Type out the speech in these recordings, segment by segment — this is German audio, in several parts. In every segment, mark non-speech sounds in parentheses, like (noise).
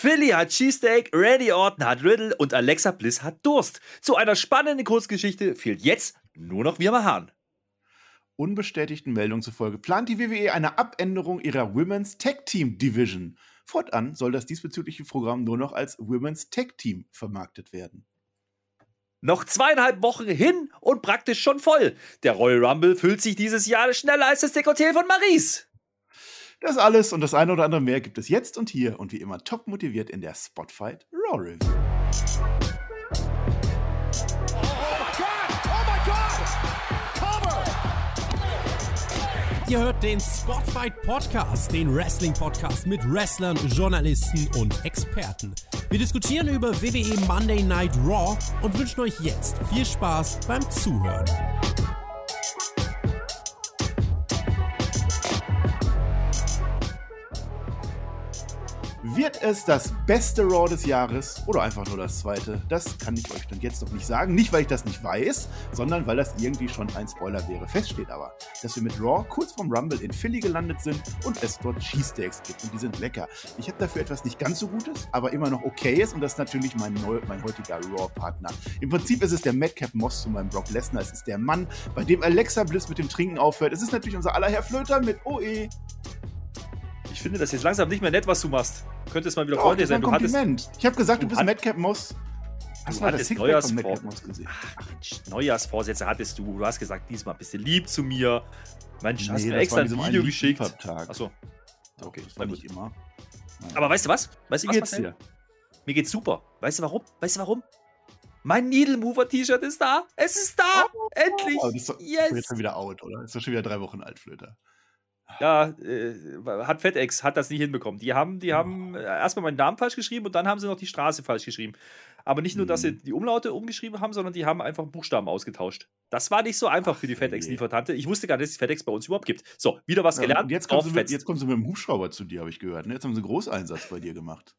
Philly hat Cheesesteak, Randy Orton hat Riddle und Alexa Bliss hat Durst. Zu einer spannenden Kurzgeschichte fehlt jetzt nur noch Wirma Hahn. Unbestätigten Meldungen zufolge plant die WWE eine Abänderung ihrer Women's Tag Team Division. Fortan soll das diesbezügliche Programm nur noch als Women's Tag Team vermarktet werden. Noch zweieinhalb Wochen hin und praktisch schon voll. Der Royal Rumble füllt sich dieses Jahr schneller als das Dekolleté von Maries. Das alles und das eine oder andere mehr gibt es jetzt und hier und wie immer top motiviert in der Spotfight Raw Review. Ihr hört den Spotfight Podcast, den Wrestling Podcast mit Wrestlern, Journalisten und Experten. Wir diskutieren über WWE Monday Night Raw und wünschen euch jetzt viel Spaß beim Zuhören. Wird es das beste Raw des Jahres oder einfach nur das zweite? Das kann ich euch dann jetzt noch nicht sagen. Nicht, weil ich das nicht weiß, sondern weil das irgendwie schon ein Spoiler wäre. Fest steht aber, dass wir mit Raw kurz vorm Rumble in Philly gelandet sind und es dort Cheesesteaks gibt und die sind lecker. Ich habe dafür etwas nicht ganz so Gutes, aber immer noch okayes und das ist natürlich mein, neu, mein heutiger Raw-Partner. Im Prinzip ist es der Madcap Moss zu meinem Brock Lesnar. Es ist der Mann, bei dem Alexa Bliss mit dem Trinken aufhört. Es ist natürlich unser aller Herr Flöter mit OE. Ich finde das jetzt langsam nicht mehr nett, was du machst. Du könntest mal wieder Oh, war sein. ein Du hattest, Kompliment. ich habe gesagt, du, bist Madcap Moss. Hast du mal das hattest Neujahrsvor- Madcap Moss gesehen? Ach, Mensch, Neujahrsvorsätze hattest du. Du hast gesagt, diesmal bist du lieb zu mir. Mensch, hast Nee, mir das extra ein Video geschickt. Achso. Okay, das war nicht immer. Nein. Aber weißt du was? Weißt du was, geht's dir? Mir geht's super. Weißt du warum? Weißt du warum? Mein Needle Mover T-Shirt ist da. Es ist da. Endlich. Oh, das ist doch yes. jetzt schon wieder out, oder? Ist doch schon wieder drei Wochen alt, Flöter. Ja, äh, hat FedEx hat das nicht hinbekommen. Die haben, die haben äh, erstmal meinen Namen falsch geschrieben und dann haben sie noch die Straße falsch geschrieben. Aber nicht nur, dass sie Mhm. die Umlaute umgeschrieben haben, sondern die haben einfach Buchstaben ausgetauscht. Das war nicht so einfach für die FedEx-Liefertante. Ich wusste gar nicht, dass es FedEx bei uns überhaupt gibt. So, wieder was Ja, gelernt. und jetzt kommst, du mit, jetzt kommst du mit dem Hubschrauber zu dir, habe ich gehört. Ne? Jetzt haben sie einen Großeinsatz bei dir gemacht.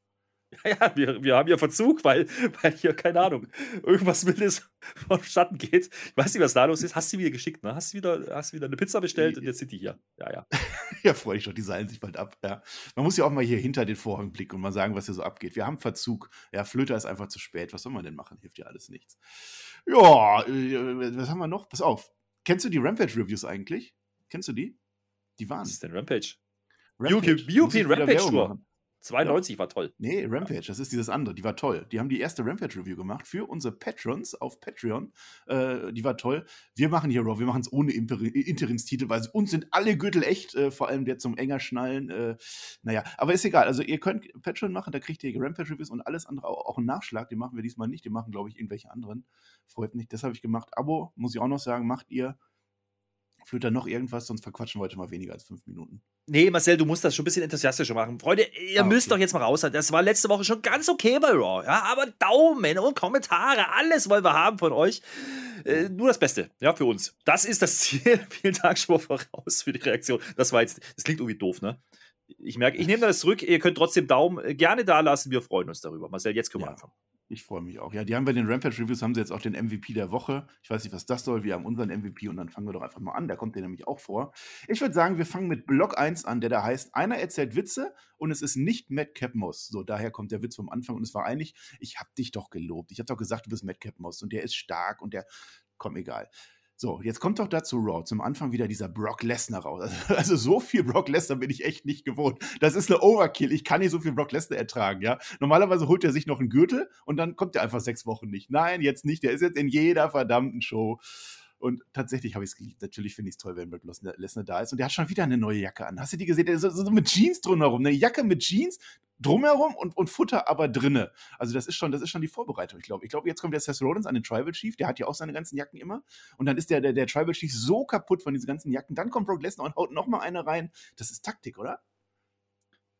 (laughs) Ja, ja wir, wir haben ja Verzug, weil, weil hier, keine Ahnung, irgendwas wildes (laughs) vonstatten geht. Ich weiß nicht, was da los ist. Hast du wieder geschickt, ne? Hast du wieder, hast wieder eine Pizza bestellt und jetzt sind die hier. Ja, ja. (laughs) ja, freue ich doch, die seilen sich bald ab. Ja. Man muss ja auch mal hier hinter den Vorhang blicken und mal sagen, was hier so abgeht. Wir haben Verzug. Ja, Flöter ist einfach zu spät. Was soll man denn machen? Hilft ja alles nichts. Ja, äh, was haben wir noch? Pass auf. Kennst du die Rampage-Reviews eigentlich? Kennst du die? Die waren. Was ist denn Rampage? Rampage. European Rampage Tour. Machen. 92 war toll. Nee, Rampage, das ist dieses andere, die war toll. Die haben die erste Rampage-Review gemacht für unsere Patrons auf Patreon. Äh, die war toll. Wir machen hier Raw, wir machen es ohne Imper Interimstitel, weil uns sind alle Gürtel echt, äh, vor allem der zum enger schnallen. Äh, naja, aber ist egal. Also ihr könnt Patreon machen, da kriegt ihr Rampage-Reviews und alles andere, auch, auch einen Nachschlag. Den machen wir diesmal nicht, den machen, glaube ich, irgendwelche anderen. Freut mich, das habe ich gemacht. Abo, muss ich auch noch sagen, macht ihr. Flöter noch irgendwas, sonst verquatschen wir heute mal weniger als fünf Minuten. Nee, Marcel, du musst das schon ein bisschen enthusiastischer machen. Freunde, ihr Ah, müsst okay. doch jetzt mal raus. Das war letzte Woche schon ganz okay bei Raw. Ja, aber Daumen und Kommentare, alles wollen wir haben von euch. Äh, nur das Beste, ja, für uns. Das ist das (laughs) Ziel. Vielen Dank schon mal voraus für die Reaktion. Das war jetzt, das klingt irgendwie doof, ne? Ich merke, ich nehme das zurück. Ihr könnt trotzdem Daumen äh, gerne da lassen. Wir freuen uns darüber. Marcel, jetzt können wir Ja. anfangen. Ich freue mich auch. Ja, die haben bei den Rampage-Reviews, haben sie jetzt auch den MVP der Woche. Ich weiß nicht, was das soll. Wir haben unseren MVP und dann fangen wir doch einfach mal an. Da kommt der nämlich auch vor. Ich würde sagen, wir fangen mit Block 1 an, der da heißt, einer erzählt Witze und es ist nicht Madcap Moss. So, daher kommt der Witz vom Anfang und es war eigentlich, ich habe dich doch gelobt. Ich habe doch gesagt, du bist Madcap Moss und der ist stark und der, komm, egal. So, jetzt kommt doch dazu Raw. Zum Anfang wieder dieser Brock Lesnar raus. (laughs) Also so viel Brock Lesnar bin ich echt nicht gewohnt. Das ist eine Overkill. Ich kann nicht so viel Brock Lesnar ertragen, ja. Normalerweise holt er sich noch einen Gürtel und dann kommt er einfach sechs Wochen nicht. Nein, jetzt nicht. Der ist jetzt in jeder verdammten Show. Und tatsächlich habe ich es geliebt. Natürlich finde ich es toll, wenn Brock Lesnar- Lesnar da ist. Und der hat schon wieder eine neue Jacke an. Hast du die gesehen? Der ist so, so mit Jeans drumherum. Eine Jacke mit Jeans drumherum und, und Futter aber drinne. Also das ist schon, das ist schon die Vorbereitung, ich glaube. Ich glaube, jetzt kommt der Seth Rollins an den Tribal Chief. Der hat ja auch seine ganzen Jacken immer. Und dann ist der, der, der Tribal Chief so kaputt von diesen ganzen Jacken. Dann kommt Brock Lesnar und haut noch mal eine rein. Das ist Taktik, oder?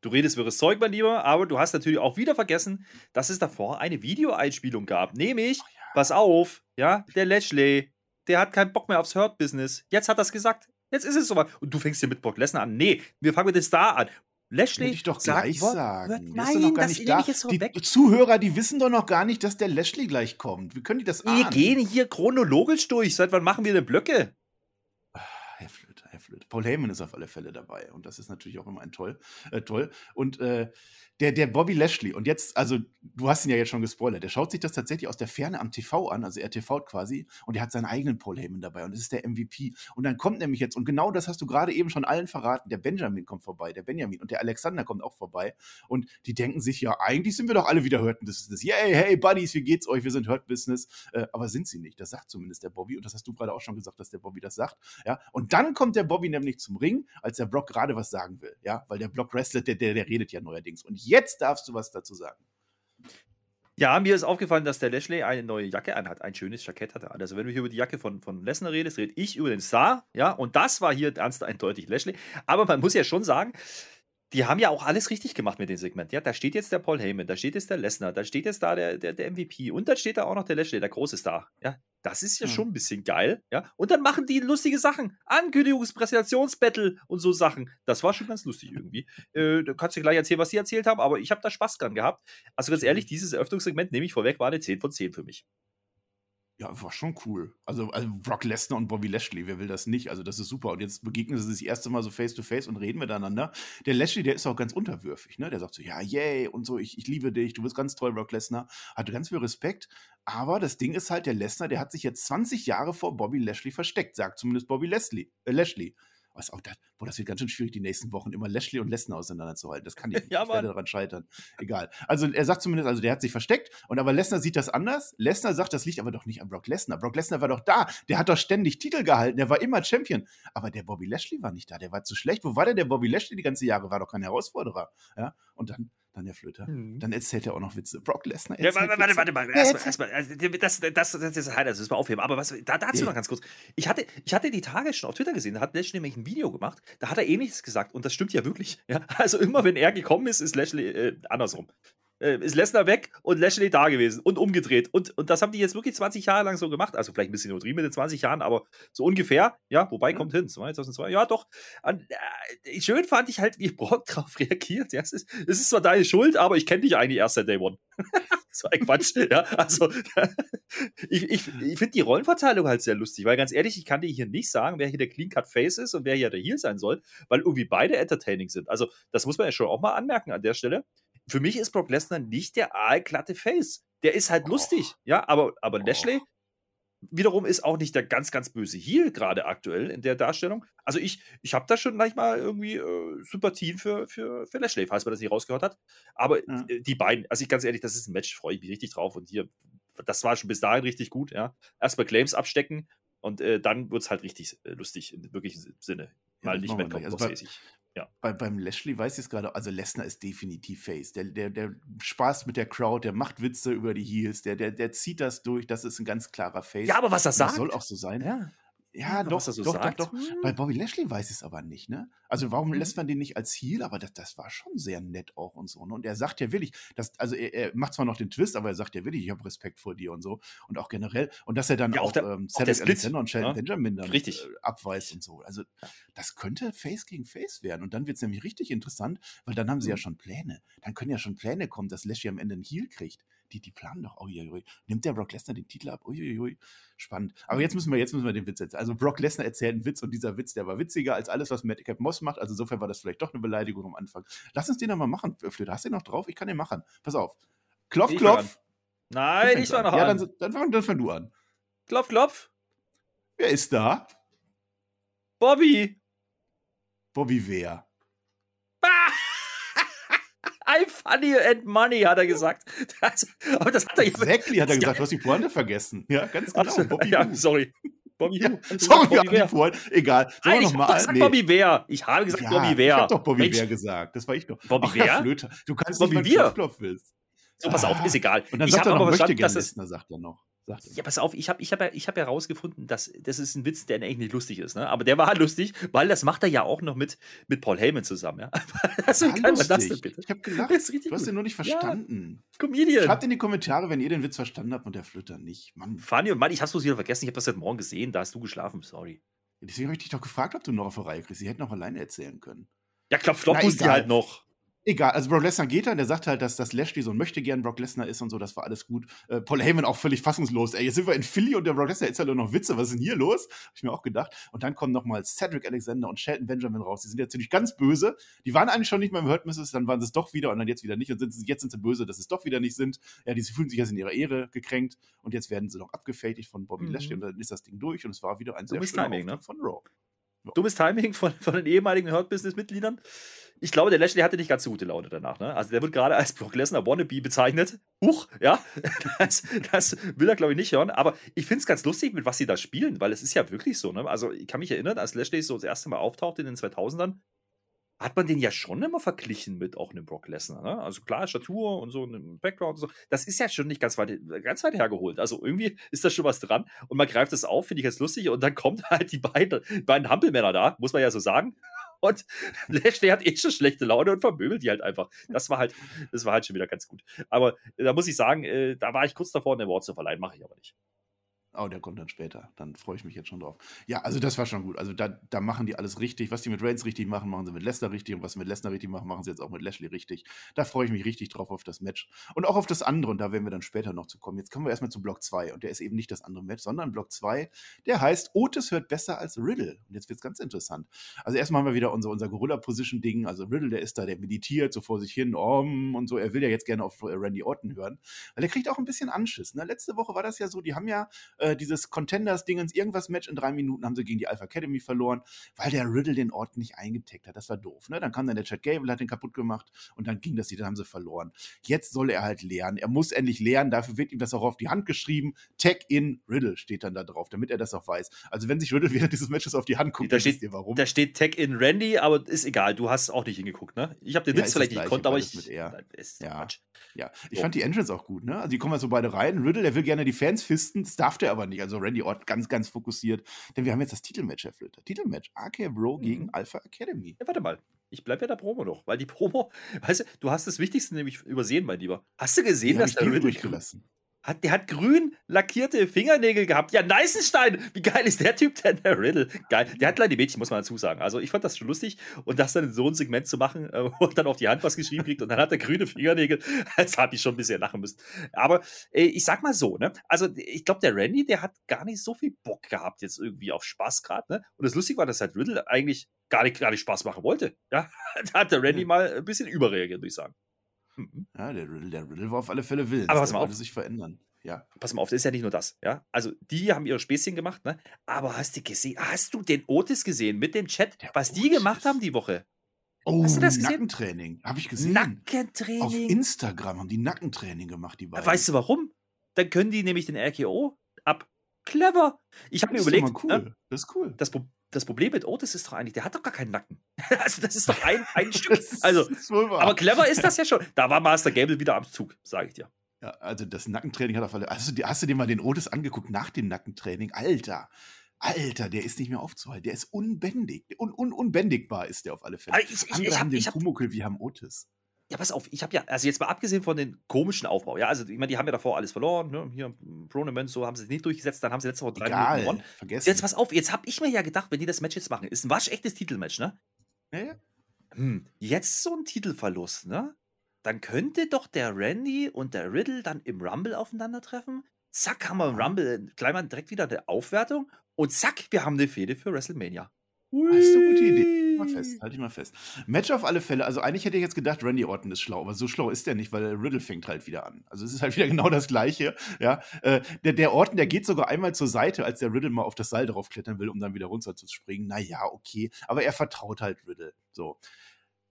Du redest wirres Zeug, mein Lieber, aber du hast natürlich auch wieder vergessen, dass es davor eine Videoeinspielung gab. Nämlich, pass auf, ja, der Lashley, der hat keinen Bock mehr aufs Hurt-Business. Jetzt hat er es gesagt. Jetzt ist es soweit. Und du fängst hier mit Brock Lesnar an. Nee, wir fangen mit dem Star an. Lashley Würde ich doch sagt gleich Wort- sagen. Der ist Nein, doch gar das nicht da. ich jetzt Die vorweg. Zuhörer, die wissen doch noch gar nicht, dass der Lashley gleich kommt. Wie können die das Wir ahnen? gehen hier chronologisch durch. Seit wann machen wir denn Blöcke? Herr Flöte, Herr. Paul Heyman ist auf alle Fälle dabei und das ist natürlich auch immer ein toll. Äh, toll. Und äh, der, der Bobby Lashley, und jetzt, also du hast ihn ja jetzt schon gespoilert, der schaut sich das tatsächlich aus der Ferne am TV an, also RTV quasi, und er hat seinen eigenen Paul Heyman dabei und das ist der MVP. Und dann kommt nämlich jetzt, und genau das hast du gerade eben schon allen verraten, der Benjamin kommt vorbei, der Benjamin und der Alexander kommt auch vorbei. Und die denken sich, ja, eigentlich sind wir doch alle wieder Hurt Business. Yay, hey, Buddies, wie geht's euch? Wir sind Hurt Business. Äh, aber sind sie nicht. Das sagt zumindest der Bobby. Und das hast du gerade auch schon gesagt, dass der Bobby das sagt. Ja, und dann kommt der Bobby nämlich zum Ring, als der Brock gerade was sagen will. Ja, weil der Brock Wrestler, der, der, der redet ja neuerdings. Und jetzt darfst du was dazu sagen. Ja, mir ist aufgefallen, dass der Lashley eine neue Jacke anhat, ein schönes Jackett hatte. Also, wenn du hier über die Jacke von, von Lesnar redest, rede ich über den Star, ja, und das war hier ganz eindeutig Lashley. Aber man muss ja schon sagen, die haben ja auch alles richtig gemacht mit dem Segment. Ja, da steht jetzt der Paul Heyman, da steht jetzt der Lesnar, da steht jetzt da der, der, der MVP und dann steht da auch noch der Lashley, der große Star. Ja, das ist ja mhm. schon ein bisschen geil. Ja, und dann machen die lustige Sachen. Ankündigungspräsentationsbattle und so Sachen. Das war schon ganz lustig irgendwie. Äh, du kannst dir gleich erzählen, was sie erzählt haben, aber ich habe da Spaß dran gehabt. Also ganz ehrlich, dieses Eröffnungssegment, nehme ich vorweg, war eine 10 von 10 für mich. Ja, war schon cool. Also, also Brock Lesnar und Bobby Lashley, wer will das nicht? Also, das ist super. Und jetzt begegnen sie sich das erste Mal so face to face und reden miteinander. Der Lashley, der ist auch ganz unterwürfig, ne? Der sagt so, ja, yay und so, ich, ich liebe dich, du bist ganz toll, Brock Lesnar. Hatte ganz viel Respekt. Aber das Ding ist halt, der Lesnar, der hat sich jetzt 20 Jahre vor Bobby Lashley versteckt, sagt zumindest Bobby Leslie, äh, Lashley. Was auch das, boah, das wird ganz schön schwierig, die nächsten Wochen immer Lashley und Lesnar auseinanderzuhalten. Das kann ich (laughs) nicht. ja, ich werde daran scheitern. Egal. Also er sagt zumindest, also der hat sich versteckt und aber Lesnar sieht das anders. Lesnar sagt, das liegt aber doch nicht an Brock Lesnar. Brock Lesnar war doch da. Der hat doch ständig Titel gehalten. Der war immer Champion. Aber der Bobby Lashley war nicht da. Der war zu schlecht. Wo war denn der Bobby Lashley die ganze Jahre? War doch kein Herausforderer. Ja. Und dann dann der Flöter. Mhm. Dann erzählt er auch noch Witze. Brock Lesnar Ja, warte, warte, warte mal. Erstmal, erstmal, also, das, das, das, das ist Highlight, das müssen wir aufheben. Aber was, da, dazu ja. noch ganz kurz. Ich hatte, ich hatte die Tage schon auf Twitter gesehen, da hat Lashley nämlich ein Video gemacht, da hat er ähnliches gesagt und das stimmt ja wirklich. Ja? Also immer, wenn er gekommen ist, ist Lashley äh, andersrum äh, ist Lesnar weg und Lashley da gewesen und umgedreht. Und, und das haben die jetzt wirklich 20 Jahre lang so gemacht. Also vielleicht ein bisschen übertrieben mit den 20 Jahren, aber so ungefähr. Ja, wobei mhm. kommt hin. 2002, ja doch. Und, äh, schön fand ich halt, wie Brock (laughs) darauf reagiert. Ja, es ist, es ist zwar deine Schuld, aber ich kenne dich eigentlich erst seit Day One. (laughs) das war ein Quatsch. ja, also (laughs) ich, ich, ich finde die Rollenverteilung halt sehr lustig, weil ganz ehrlich, ich kann dir hier nicht sagen, wer hier der Clean Cut Face ist und wer hier der Heel sein soll, weil irgendwie beide entertaining sind. Also das muss man ja schon auch mal anmerken an der Stelle für mich ist Brock Lesnar nicht der aalglatte Face. Der ist halt oh. lustig, ja, aber, aber oh. Lashley wiederum ist auch nicht der ganz, ganz böse Heel gerade aktuell in der Darstellung. Also ich, ich habe da schon manchmal irgendwie äh, Sympathien für, für, für Lashley, falls man das nicht rausgehört hat. Aber ja. die beiden, also ich ganz ehrlich, das ist ein Match, freue ich mich richtig drauf. Und hier, das war schon bis dahin richtig gut, ja. Erstmal Claims abstecken und äh, dann wird es halt richtig äh, lustig im wirklichen Sinne. Mal ja, nicht mehr also bei, ja. Bei, beim Lashley weiß ich es gerade, also Lesnar ist definitiv Face. Der, der, der Spaß mit der Crowd, der macht Witze über die Heels, der, der, der zieht das durch, das ist ein ganz klarer Face. Ja, aber was das sagt. Das soll auch so sein. Ja. Ja, doch, so doch, sagt. doch, doch. Bei hm. Bobby Lashley weiß ich es aber nicht, ne? Also warum mhm. lässt man den nicht als Heel? Aber das, das war schon sehr nett auch und so. Ne? Und er sagt ja wirklich, dass, also er, er macht zwar noch den Twist, aber er sagt ja wirklich, ich habe Respekt vor dir und so. Und auch generell. Und dass er dann ja, auch, auch der, ähm, Cedric Alexander und Sheldon ja? Benjamin dann richtig. Äh, abweist und so. Also das könnte Face gegen Face werden. Und dann wird es nämlich richtig interessant, weil dann haben sie mhm. ja schon Pläne. Dann können ja schon Pläne kommen, dass Lashley am Ende einen Heel kriegt die, die planen doch, uiuiui. Nimmt der Brock Lesnar den Titel ab? Uiuiui. Spannend. Aber jetzt müssen wir, jetzt müssen wir den Witz erzählen. Also Brock Lesnar erzählt einen Witz und dieser Witz, der war witziger als alles, was Madcap Moss macht. Also insofern war das vielleicht doch eine Beleidigung am Anfang. Lass uns den doch mal machen, Flöte. Hast du den noch drauf? Ich kann den machen. Pass auf. Klopf, klopf. Nein, ich war noch an. Ja, dann, dann, dann fang du an. Klopf, klopf. Wer ist da? Bobby. Bobby wer? I'm funny and money, hat er gesagt. Das, (laughs) aber das hat er Exactly, hat er gesagt. Du hast die Pointe vergessen. Ja, ganz genau. Ach, Bobby ja, sorry. Bobby ja, sorry, Bobby Wer. Pointe. Egal. Nein, ich habe gesagt nee. Bobby Wer. Ich habe gesagt ja, Bobby Wer. Ich habe doch Bobby Wer gesagt. Das war ich doch. Bobby Ach. Du kannst Bobby nicht, wenn du willst. So, pass auf, ist egal. Und dann ich sagt er noch, möchte gerne Listner, sagt er noch. Ja, pass auf, ich habe ich hab ja, hab ja rausgefunden, dass das ist ein Witz, der eigentlich nicht lustig ist. Ne? Aber der war lustig, weil das macht er ja auch noch mit, mit Paul Heyman zusammen. Ja? (laughs) Also, ja, kann man das denn bitte? Ich habe gelacht. du hast den nur nicht verstanden. Ja, Comedian. Schreibt in die Kommentare, wenn ihr den Witz verstanden habt und der Flöter nicht. Mann. Fanny und Mann, ich hab's bloß wieder vergessen. Ich habe das heute Morgen gesehen. Da hast du geschlafen. Sorry. deswegen habe ich dich doch gefragt, ob du noch auf der Reihe kriegst. Sie hätten noch alleine erzählen können. Ja, klopf, muss die halt noch. Egal, also Brock Lesnar geht dann, der sagt halt, dass, dass Lashley so ein möchte gern Brock Lesnar ist und so, das war alles gut. Äh, Paul Heyman auch völlig fassungslos. Ey, jetzt sind wir in Philly und der Brock Lesnar ist ja nur noch Witze, was ist denn hier los? Hab ich mir auch gedacht. Und dann kommen nochmal Cedric Alexander und Shelton Benjamin raus. Die sind jetzt natürlich ganz böse. Die waren eigentlich schon nicht mehr im Hurt Misses, dann waren sie es doch wieder und dann jetzt wieder nicht. Und sind, jetzt sind sie böse, dass sie es doch wieder nicht sind. Ja, die fühlen sich jetzt in ihrer Ehre gekränkt und jetzt werden sie noch abgefertigt von Bobby mhm. Lashley und dann ist das Ding durch und es war wieder ein sehr schöner Timing, ne? von Raw. Dummes Timing von, von den ehemaligen Hurt Business-Mitgliedern. Ich glaube, der Lashley hatte nicht ganz so gute Laune danach. Ne? Also der wird gerade als Brock Lesnar Wannabe bezeichnet. Huch, ja, (laughs) das, das will er, glaube ich, nicht hören. Aber ich finde es ganz lustig, mit was sie da spielen, weil es ist ja wirklich so. Ne? Also ich kann mich erinnern, als Lashley so das erste Mal auftaucht in den 2000ern, hat man den ja schon immer verglichen mit auch einem Brock Lesnar. Ne? Also klar, Statur und so, ein Background und so. Das ist ja schon nicht ganz weit, ganz weit hergeholt. Also irgendwie ist da schon was dran. Und man greift das auf, finde ich jetzt lustig. Und dann kommen (laughs) halt die beiden, beiden Hampelmänner da, muss man ja so sagen. Und Lashley hat eh schon schlechte Laune und vermöbelt die halt einfach. Das war halt, das war halt schon wieder ganz gut. Aber da muss ich sagen, äh, da war ich kurz davor, eine Award zu verleihen, mache ich aber nicht. Oh, der kommt dann später. Dann freue ich mich jetzt schon drauf. Ja, also das war schon gut. Also da, da machen die alles richtig. Was die mit Reigns richtig machen, machen sie mit Lesnar richtig. Und was sie mit Lesnar richtig machen, machen sie jetzt auch mit Lashley richtig. Da freue ich mich richtig drauf auf das Match. Und auch auf das andere. Und da werden wir dann später noch zu kommen. Jetzt kommen wir erstmal zu Block 2. Und der ist eben nicht das andere Match, sondern Block 2. Der heißt Otis hört besser als Riddle. Und jetzt wird es ganz interessant. Also erstmal haben wir wieder unser, unser Gorilla-Position-Ding. Also Riddle, der ist da, der meditiert so vor sich hin. Um, und so. Er will ja jetzt gerne auf Randy Orton hören. Weil er kriegt auch ein bisschen Anschiss. Ne? Letzte Woche war das ja so, die haben ja äh, dieses Contenders-Dingens, irgendwas Match in drei Minuten haben sie gegen die Alpha Academy verloren, weil der Riddle den Ort nicht eingetaggt hat. Das war doof. Ne? Dann kam dann der Chad Gable, hat den kaputt gemacht und dann ging das, dann haben sie verloren. Jetzt soll er halt lernen. Er muss endlich lernen. Dafür wird ihm das auch auf die Hand geschrieben. Tag in Riddle steht dann da drauf, damit er das auch weiß. Also wenn sich Riddle während dieses Matches auf die Hand guckt, da steht, ihr warum. Da steht Tag in Randy, aber ist egal. Du hast auch nicht hingeguckt, ne? Ich habe den ja, Witz vielleicht nicht gekonnt, aber ich. Mit er. ja. ja, ich oh. fand die Entrance auch gut, ne? Also die kommen so beide rein. Riddle, der will gerne die Fans fisten, das darf der aber nicht. Also Randy Orton ganz, ganz fokussiert. Denn wir haben jetzt das Titelmatch, Herr Flöter. Titelmatch. RK Bro mhm. gegen Alpha Academy. Ja, warte mal. Ich bleibe ja der Promo noch, weil die Promo, (laughs) weißt du, du hast das Wichtigste nämlich übersehen, mein Lieber. Hast du gesehen, dass der Riddle durchgelassen? Hat, der hat grün lackierte Fingernägel gehabt. Ja, Neisenstein! Wie geil ist der Typ denn, (laughs) der Riddle? Geil. Der hat kleine Mädchen, muss man dazu sagen. Also, ich fand das schon lustig. Und das dann in so ein Segment zu machen, äh, wo dann auf die Hand was geschrieben kriegt und dann hat er grüne Fingernägel, (laughs) das habe ich schon ein bisschen lachen müssen. Aber äh, ich sag mal so, ne? Also, ich glaube, der Randy, der hat gar nicht so viel Bock gehabt, jetzt irgendwie auf Spaß gerade, ne? Und das Lustige war, dass halt Riddle eigentlich gar nicht, gar nicht Spaß machen wollte. Ja, (laughs) da hat der Randy mal ein bisschen überreagiert, würde ich sagen. Mhm. Ja, der Riddle, der Riddle war auf alle Fälle willens. Aber was mal auf. sich verändern. Ja. Pass mal auf, das ist ja nicht nur das, ja. Also, die haben ihre Späßchen gemacht, ne? Aber hast du gesehen, hast du den Otis gesehen mit dem Chat, der was Otis. die gemacht haben die Woche? Oh, Hast du das gesehen? Nackentraining. Habe ich gesehen. Nackentraining. Auf Instagram haben die Nackentraining gemacht, die beiden. Weißt du warum? Dann können die nämlich den RKO ab. Clever. Ich habe mir überlegt. Ist cool. Ne? Das ist cool. Das, das, Problem mit Otis ist doch eigentlich, der hat doch gar keinen Nacken. (laughs) also, das ist doch ein, ein (laughs) Stück. Also, aber clever ist das ja schon. (laughs) Da war Master Gable wieder am Zug, sage ich dir. Ja, also das Nackentraining hat auf alle. Also, hast du dir mal den Otis angeguckt nach dem Nackentraining? Alter. Alter, der ist nicht mehr aufzuhalten. Der ist unbändig. Un, un, unbändigbar ist der auf alle Fälle. Ich, ich, Andere ich hab, haben den Pumuckl, wir haben Otis. Ja, pass auf, ich habe ja, also jetzt mal abgesehen von den komischen Aufbau, ja, also ich meine, die haben ja davor alles verloren, ne? Hier, Pronement, so haben sie es nicht durchgesetzt, dann haben sie letzte Woche drei Egal, Minuten gewonnen. Vergessen. Jetzt pass auf, jetzt habe ich mir ja gedacht, wenn die das Match jetzt machen, ist ein waschechtes Titelmatch, ne? Ja. Hm, jetzt so ein Titelverlust, ne? Dann könnte doch der Randy und der Riddle dann im Rumble aufeinandertreffen. Zack, haben wir im Rumble gleich mal direkt wieder eine Aufwertung und zack, wir haben eine Fehde für WrestleMania. Das ist eine gute Idee. Mal fest, halte ich mal fest. Match auf alle Fälle. Also eigentlich hätte ich jetzt gedacht, Randy Orton ist schlau, aber so schlau ist der nicht, weil Riddle fängt halt wieder an. Also es ist halt (laughs) wieder genau das Gleiche. Ja, äh, der, der Orton, der geht sogar einmal zur Seite, als der Riddle mal auf das Seil drauf klettern will, um dann wieder runter zu springen. Naja, okay. Aber er vertraut halt Riddle. So.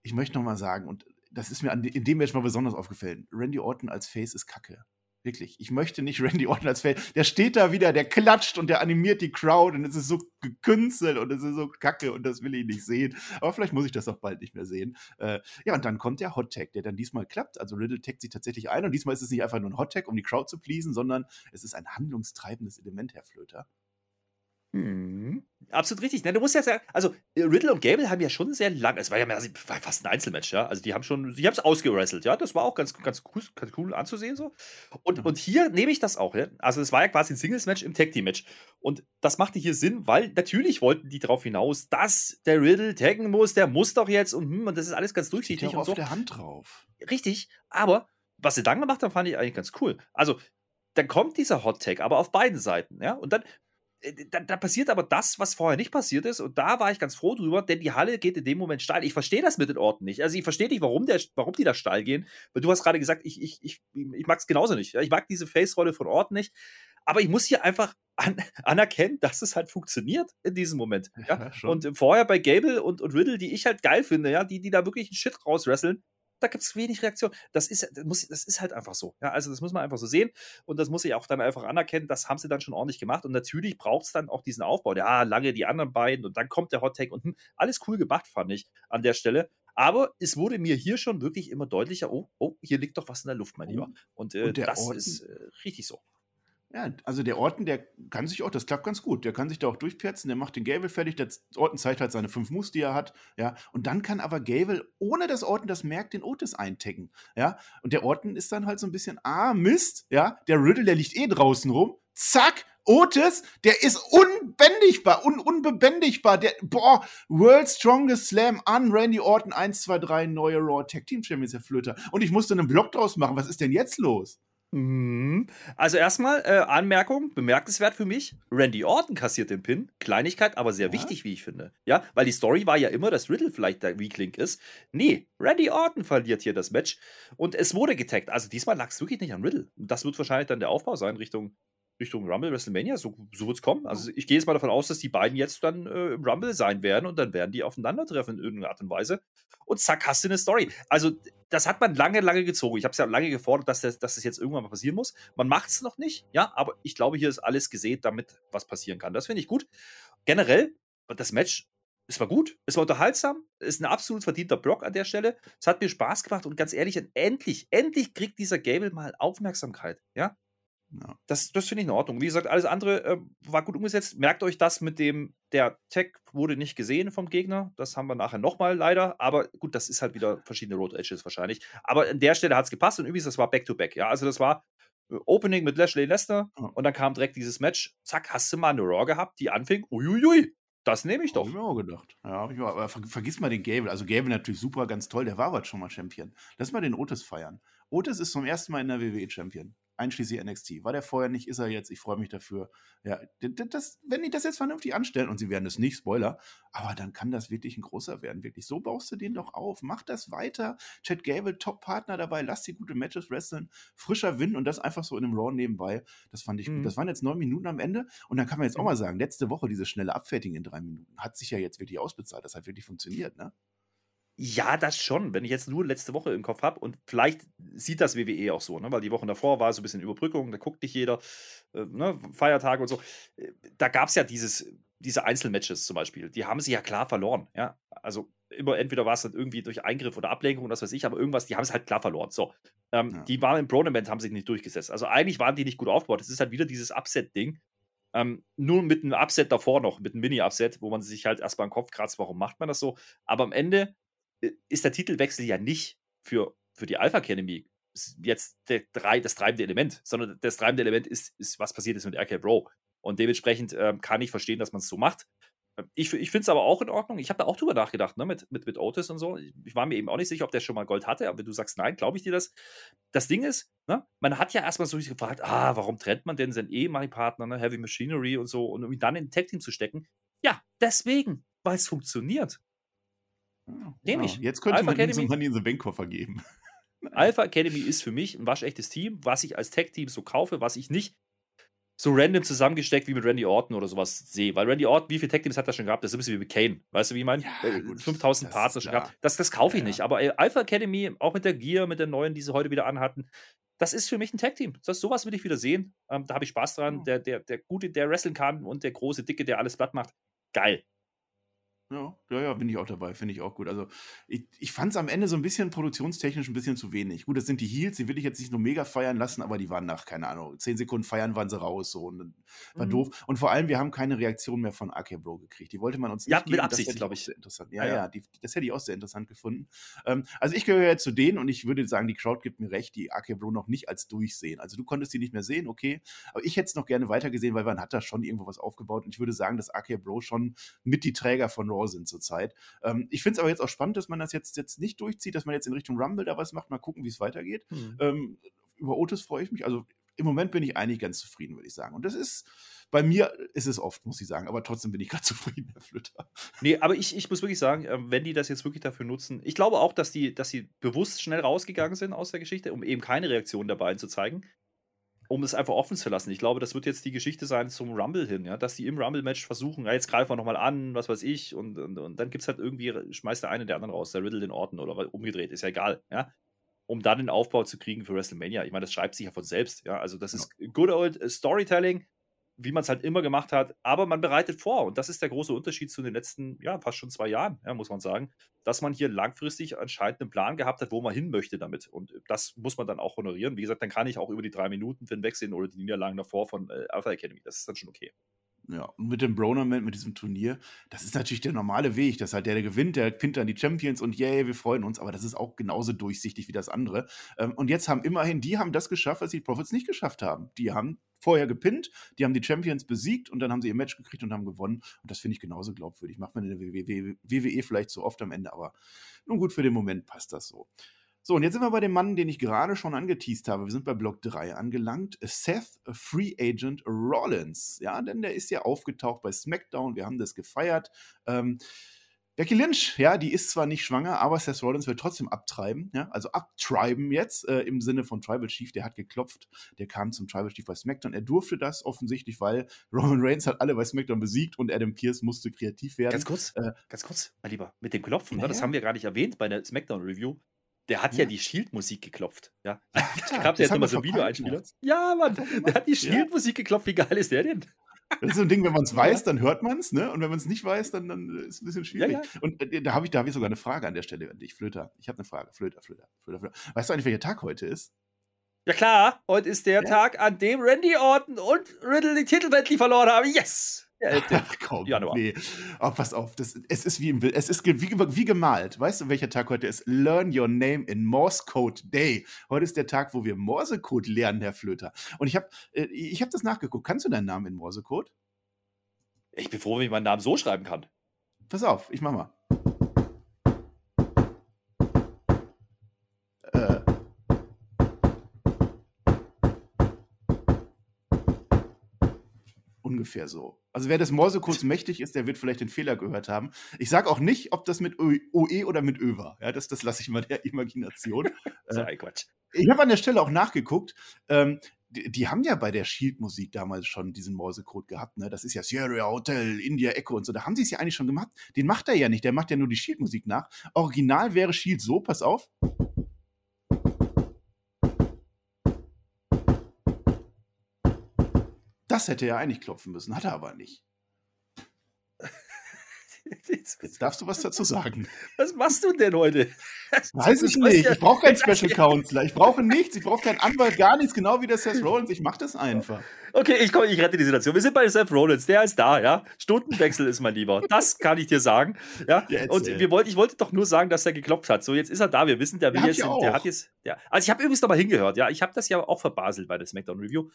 Ich möchte noch mal sagen, und das ist mir in dem Match mal besonders aufgefallen. Randy Orton als Face ist Kacke. Wirklich. Ich möchte nicht (laughs) Randy Orton als Fan. Der steht da wieder, der klatscht und der animiert die Crowd und es ist so gekünstelt und es ist so kacke und das will ich nicht sehen. Aber vielleicht muss ich das auch bald nicht mehr sehen. Äh, ja, und dann kommt der Hot Tag, der dann diesmal klappt. Also Riddle taggt sich tatsächlich ein und diesmal ist es nicht einfach nur ein Hot Tag, um die Crowd zu pleasen, sondern es ist ein handlungstreibendes Element, Herr Flöter. Mhm. Absolut richtig. Ne, du musst ja sagen, also äh, Riddle und Gable haben ja schon sehr lang, es war ja mehr, war fast ein Einzelmatch, ja. Also die haben schon, die haben es ausgerasselt, ja. Das war auch ganz, ganz, cool, ganz cool anzusehen so. Und, mhm. und hier nehme ich das auch, ja. Also es war ja quasi ein Singles-Match im Tag-Team-Match. Und das machte hier Sinn, weil natürlich wollten die darauf hinaus, dass der Riddle taggen muss, der muss doch jetzt und, hm, und das ist alles ganz durchsichtig Steht und so. auf der Hand drauf. Richtig, aber was sie dann gemacht haben, fand ich eigentlich ganz cool. Also dann kommt dieser Hot Tag, aber auf beiden Seiten, ja. Und dann da, da, passiert aber das, was vorher nicht passiert ist. Und da war ich ganz froh drüber, denn die Halle geht in dem Moment steil. Ich verstehe das mit den Orten nicht. Also ich verstehe nicht, warum, der, warum die da steil gehen. Weil du hast gerade gesagt, ich, ich, ich, ich mag es genauso nicht. Ich mag diese Face-Rolle von Orten nicht. Aber ich muss hier einfach an, (laughs) anerkennen, dass es halt funktioniert in diesem Moment. Ja? ja und vorher bei Gable und, und Riddle, die ich halt geil finde, ja, die, die da wirklich einen Shit rauswresteln, da gibt es wenig Reaktion. Das ist, das, muss, das ist halt einfach so. Ja, also das muss man einfach so sehen und das muss ich auch dann einfach anerkennen. Das haben sie dann schon ordentlich gemacht und natürlich braucht es dann auch diesen Aufbau. Ja, lange die anderen beiden und dann kommt der Hot Take und hm, alles cool gemacht, fand ich an der Stelle. Aber es wurde mir hier schon wirklich immer deutlicher, oh, oh, hier liegt doch was in der Luft, mein Lieber. Und, äh, und das Orden, ist äh, richtig so. Ja, also der Orten, der kann sich auch, das klappt ganz gut. Der kann sich da auch durchperzen, der macht den Gable fertig, der Orten zeigt halt seine fünf Moves, die er hat, ja. Und dann kann aber Gable, ohne dass Orten das merkt, den Otis eintaggen, ja. Und der Orten ist dann halt so ein bisschen, ah, Mist, ja. Der Riddle, der liegt eh draußen rum. Zack, Otis, der ist unbändigbar, un unbebändigbar. Der, boah, World Strongest Slam an Randy Orton 1, 2, 3, neue Raw Tag Team Champions, der Flöter. Und ich musste einen Block draus machen. Was ist denn jetzt los? Mhm. Also erstmal äh, Anmerkung, bemerkenswert für mich, Randy Orton kassiert den Pin. Kleinigkeit, aber sehr ja? wichtig, wie ich finde. Ja, weil die Story war ja immer, dass Riddle vielleicht der Weaklink ist. Nee, Randy Orton verliert hier das Match und es wurde getaggt. Also diesmal lag es wirklich nicht an Riddle. Das wird wahrscheinlich dann der Aufbau sein Richtung Richtung Rumble, WrestleMania, so, so wird es kommen. Also ich gehe jetzt mal davon aus, dass die beiden jetzt dann äh, im Rumble sein werden und dann werden die aufeinandertreffen in irgendeiner Art und Weise. Und zack, hast du eine Story. Also das hat man lange, lange gezogen. Ich habe es ja lange gefordert, dass das, dass das jetzt irgendwann mal passieren muss. Man macht es noch nicht, ja, aber ich glaube, hier ist alles gesät, damit was passieren kann. Das finde ich gut. Generell, das Match es war gut, es war unterhaltsam, es ist ein absolut verdienter Block an der Stelle. Es hat mir Spaß gemacht und ganz ehrlich, endlich, endlich kriegt dieser Gable mal Aufmerksamkeit. Ja, ja. Das, das finde ich in Ordnung. Wie gesagt, alles andere äh, war gut umgesetzt. Merkt euch das mit dem, der Tech wurde nicht gesehen vom Gegner. Das haben wir nachher nochmal leider. Aber gut, das ist halt wieder verschiedene Road Edges wahrscheinlich. Aber an der Stelle hat es gepasst und übrigens, das war Back-to-Back. -back, ja, also das war äh, Opening mit Lashley Lesnar ja. und dann kam direkt dieses Match. Zack, hast du mal eine Raw gehabt, die anfing. Uiuiui, das nehme ich doch. Hab ich mir auch gedacht. Ja, ich mir, aber ver vergiss mal den Gable. Also Gable natürlich super, ganz toll. Der war aber schon mal Champion. Lass mal den Otis feiern. Otis ist zum ersten Mal in der WWE Champion einschließlich NXT. War der vorher nicht, ist er jetzt. Ich freue mich dafür. Ja, das, wenn die das jetzt vernünftig anstellen, und sie werden es nicht, Spoiler, aber dann kann das wirklich ein großer werden. Wirklich, so baust du den doch auf. Mach das weiter. Chad Gable, Top-Partner dabei, lass die gute Matches wresteln, frischer Wind und das einfach so in einem Raw nebenbei. Das fand ich mhm. gut. Das waren jetzt neun Minuten am Ende. Und dann kann man jetzt auch mal sagen, letzte Woche dieses schnelle Abfertigen in drei Minuten hat sich ja jetzt wirklich ausbezahlt. Das hat wirklich funktioniert, ne? Ja, das schon. Wenn ich jetzt nur letzte Woche im Kopf habe und vielleicht sieht das WWE auch so, ne? weil die Wochen davor war so ein bisschen Überbrückung, da guckt nicht jeder, äh, ne? Feiertage und so. Äh, da gab es ja dieses, diese Einzelmatches zum Beispiel, die haben sie ja klar verloren. Ja? Also immer entweder war es dann irgendwie durch Eingriff oder Ablenkung, das weiß ich, aber irgendwas, die haben es halt klar verloren. So, ähm, ja. die waren im Bronament, haben sich nicht durchgesetzt. Also eigentlich waren die nicht gut aufgebaut. Es ist halt wieder dieses Upset-Ding. Ähm, nur mit einem Upset davor noch, mit einem Mini-Upset, wo man sich halt erstmal den Kopf kratzt, warum macht man das so? Aber am Ende ist der Titelwechsel ja nicht für, für die Alpha Academy jetzt der, das treibende Element, sondern das treibende Element ist, ist was passiert ist mit RK Bro. Und dementsprechend ähm, kann ich verstehen, dass man es so macht. Ähm, ich, ich finde es aber auch in Ordnung. Ich habe da auch drüber nachgedacht, ne, mit, mit, mit Otis und so. Ich war mir eben auch nicht sicher, ob der schon mal Gold hatte, aber wenn du sagst nein, glaube ich dir das. Das Ding ist, ne, man hat ja erstmal so gefragt, ah, warum trennt man denn seinen ehemaligen Partner, ne, Heavy Machinery und so, und um ihn dann in ein Tag-Team zu stecken? Ja, deswegen, weil es funktioniert. Nehme ich. Jetzt könnte Alpha man Academy, Money in the Bank Koffer geben. (laughs) Alpha Academy ist für mich ein waschechtes Team, was ich als Tech-Team so kaufe, was ich nicht so random zusammengesteckt wie mit Randy Orton oder sowas sehe. Weil Randy Orton, wie viele Tech-Teams hat er schon gehabt? Das ist ein bisschen wie mit Kane. Weißt du, wie ich meine? Ja, äh, 5000 Partner schon gehabt. Das, das kaufe ich ja, nicht. Aber äh, Alpha Academy, auch mit der Gear, mit der neuen, die sie heute wieder anhatten, das ist für mich ein Tag-Team. sowas will ich wieder sehen. Ähm, da habe ich Spaß dran. Der, der, der Gute, der wrestlen kann und der große, Dicke, der alles platt macht. Geil. Ja, ja, ja, bin ich auch dabei, finde ich auch gut. Also ich, ich fand es am Ende so ein bisschen produktionstechnisch ein bisschen zu wenig. Gut, das sind die Heels, die will ich jetzt nicht nur mega feiern lassen, aber die waren nach, keine Ahnung, zehn Sekunden feiern waren sie raus, so und war Mhm. doof. Und vor allem, wir haben keine Reaktion mehr von AK Bro gekriegt. Die wollte man uns Ja, nicht mit geben. Das Absicht, hätte glaub auch ich. Sehr interessant. Ja, Ja, ja, ja. die, das hätte ich auch sehr interessant gefunden. Ähm, also ich gehöre ja zu denen und ich würde sagen, die Crowd gibt mir recht, die AK Bro noch nicht als durchsehen. Also du konntest die nicht mehr sehen, okay, aber ich hätte es noch gerne weitergesehen, weil man hat da schon irgendwo was aufgebaut und ich würde sagen, dass AK Bro schon mit die Träger von Raw sind zurzeit. Ähm, ich finde es aber jetzt auch spannend, dass man das jetzt, jetzt nicht durchzieht, dass man jetzt in Richtung Rumble da was macht. Mal gucken, wie es weitergeht. Hm. Ähm, über Otis freue ich mich. Also im Moment bin ich eigentlich ganz zufrieden, würde ich sagen. Und das ist, bei mir ist es oft, muss ich sagen, aber trotzdem bin ich ganz (laughs) zufrieden, Herr Flöter. Nee, aber ich, ich muss wirklich sagen, ähm, wenn die das jetzt wirklich dafür nutzen, ich glaube auch, dass die, dass sie bewusst schnell rausgegangen sind aus der Geschichte, um eben keine Reaktion dabei zu zeigen, um es einfach offen zu lassen. Ich glaube, das wird jetzt die Geschichte sein zum Rumble hin, ja, dass die im Rumble-Match versuchen, ja, jetzt greifen wir nochmal an, was weiß ich, und, und, und dann gibt es halt irgendwie, schmeißt der eine der anderen raus, der Riddle den Orten oder umgedreht, ist ja egal, ja. Um dann den Aufbau zu kriegen für WrestleMania. Ich meine, das schreibt sich ja von selbst, ja. Also, das ist good old Storytelling, wie man es halt immer gemacht hat, aber man bereitet vor. Und das ist der große Unterschied zu den letzten, ja, fast schon zwei Jahren, ja, muss man sagen, dass man hier langfristig anscheinend einen Plan gehabt hat, wo man hin möchte damit. Und das muss man dann auch honorieren. Wie gesagt, dann kann ich auch über die drei Minuten hinwegsehen oder die Niederlagen davor von äh, Alpha Academy. Das ist dann schon okay. Ja, und mit dem Bronament, mit diesem Turnier, das ist natürlich der normale Weg, dass halt der, der gewinnt, der pinnt dann die Champions und yay, wir freuen uns, aber das ist auch genauso durchsichtig wie das andere. Ähm, und jetzt haben immerhin, die haben das geschafft, was die Profits nicht geschafft haben. Die haben vorher gepinnt, die haben die Champions besiegt und dann haben sie ihr Match gekriegt und haben gewonnen. Und das finde ich genauso glaubwürdig. Macht man in der WWE, vielleicht so oft am Ende, aber nun gut, für den Moment passt das so. So, und jetzt sind wir bei dem Mann, den ich gerade schon angeteased habe. Wir sind bei Block 3 angelangt. Seth Free Agent Rollins. Ja, denn der ist ja aufgetaucht bei SmackDown. Wir haben das gefeiert. Ähm, Becky Lynch, ja, die ist zwar nicht schwanger, aber Seth Rollins will trotzdem abtreiben, ja, also abtreiben jetzt äh, im Sinne von Tribal Chief. Der hat geklopft, der kam zum Tribal Chief bei SmackDown. Er durfte das offensichtlich, weil Roman Reigns hat alle bei SmackDown besiegt und Adam Pierce musste kreativ werden. Ganz kurz, Äh, ganz kurz, mein Lieber, mit dem Klopfen, ne, das ja. haben wir gar nicht erwähnt bei der Smackdown-Review. Der hat ja, Ja. die Shield-Musik geklopft. Ja. Ja, Da gab es ja jetzt wir so Videoeinspieler. Ja, Mann, er der hat die. Shield-Musik geklopft. Wie geil ist der denn? Das ist so ein Ding, wenn man es weiß, dann hört man es, ne? Und wenn man es nicht weiß, dann, dann ist es ein bisschen schwierig. Ja, Und äh, da habe ich, da hab ich sogar eine Frage an der Stelle an dich, Flöter. Ich habe eine Frage. Flöter, Flöter, Flöter, Flöter. Weißt du eigentlich, welcher Tag heute ist? Ja klar, heute ist der Ja. Tag, an dem Randy Orton und Riddle die Titelwette verloren haben. Yes! 11. Ach komm, Januar. nee. Oh, pass auf, das, es ist wie im es ist wie, wie gemalt. Weißt du, welcher Tag heute ist? Learn your name in Morse Code Day. Heute ist der Tag, wo wir Morsecode lernen, Herr Flöter. Und ich habe äh, ich hab das nachgeguckt. Kannst du deinen Namen in Morsecode? Ich bin froh, wenn ich meinen Namen so schreiben kann. Pass auf, ich mach mal. Ungefähr so. Also wer des Morsecodes (laughs) mächtig ist, der wird vielleicht den Fehler gehört haben. Ich sage auch nicht, ob das mit OE oder mit Ö war. Ja, das, das lasse ich mal der (laughs) Imagination. (laughs) So Äh, ein Quatsch. ich habe an der Stelle auch nachgeguckt. Ähm, die, die haben ja bei der Shield-Musik damals schon diesen Morsecode gehabt. Ne? Das ist ja Sierra Hotel, India Echo und so. Da haben sie es ja eigentlich schon gemacht. Den macht er ja nicht. Der macht ja nur die Shield-Musik nach. Original wäre Shield so, pass auf. Das hätte er eigentlich klopfen müssen, hat er aber nicht. (laughs) Jetzt darfst du was dazu sagen. Was machst du denn heute? Weiß ich nicht. ja- Ich brauche keinen (laughs) Special ja- Counselor. Ich brauche nichts. Ich brauche keinen Anwalt, gar nichts. Genau wie der Seth Rollins. Ich mache das einfach. Okay, ich, komm, ich rette die Situation. Wir sind bei Seth Rollins, der ist da, ja. Stundenwechsel ist mein Lieber. Das kann ich dir sagen. Ja. Ja, Und wir wollten, ich wollte doch nur sagen, dass er geklopft hat. So, jetzt ist er da. Wir wissen, der will jetzt. ja Der hat jetzt. Der, also ich habe übrigens noch mal hingehört, ja. Ich habe das ja auch verbaselt bei der SmackDown Review.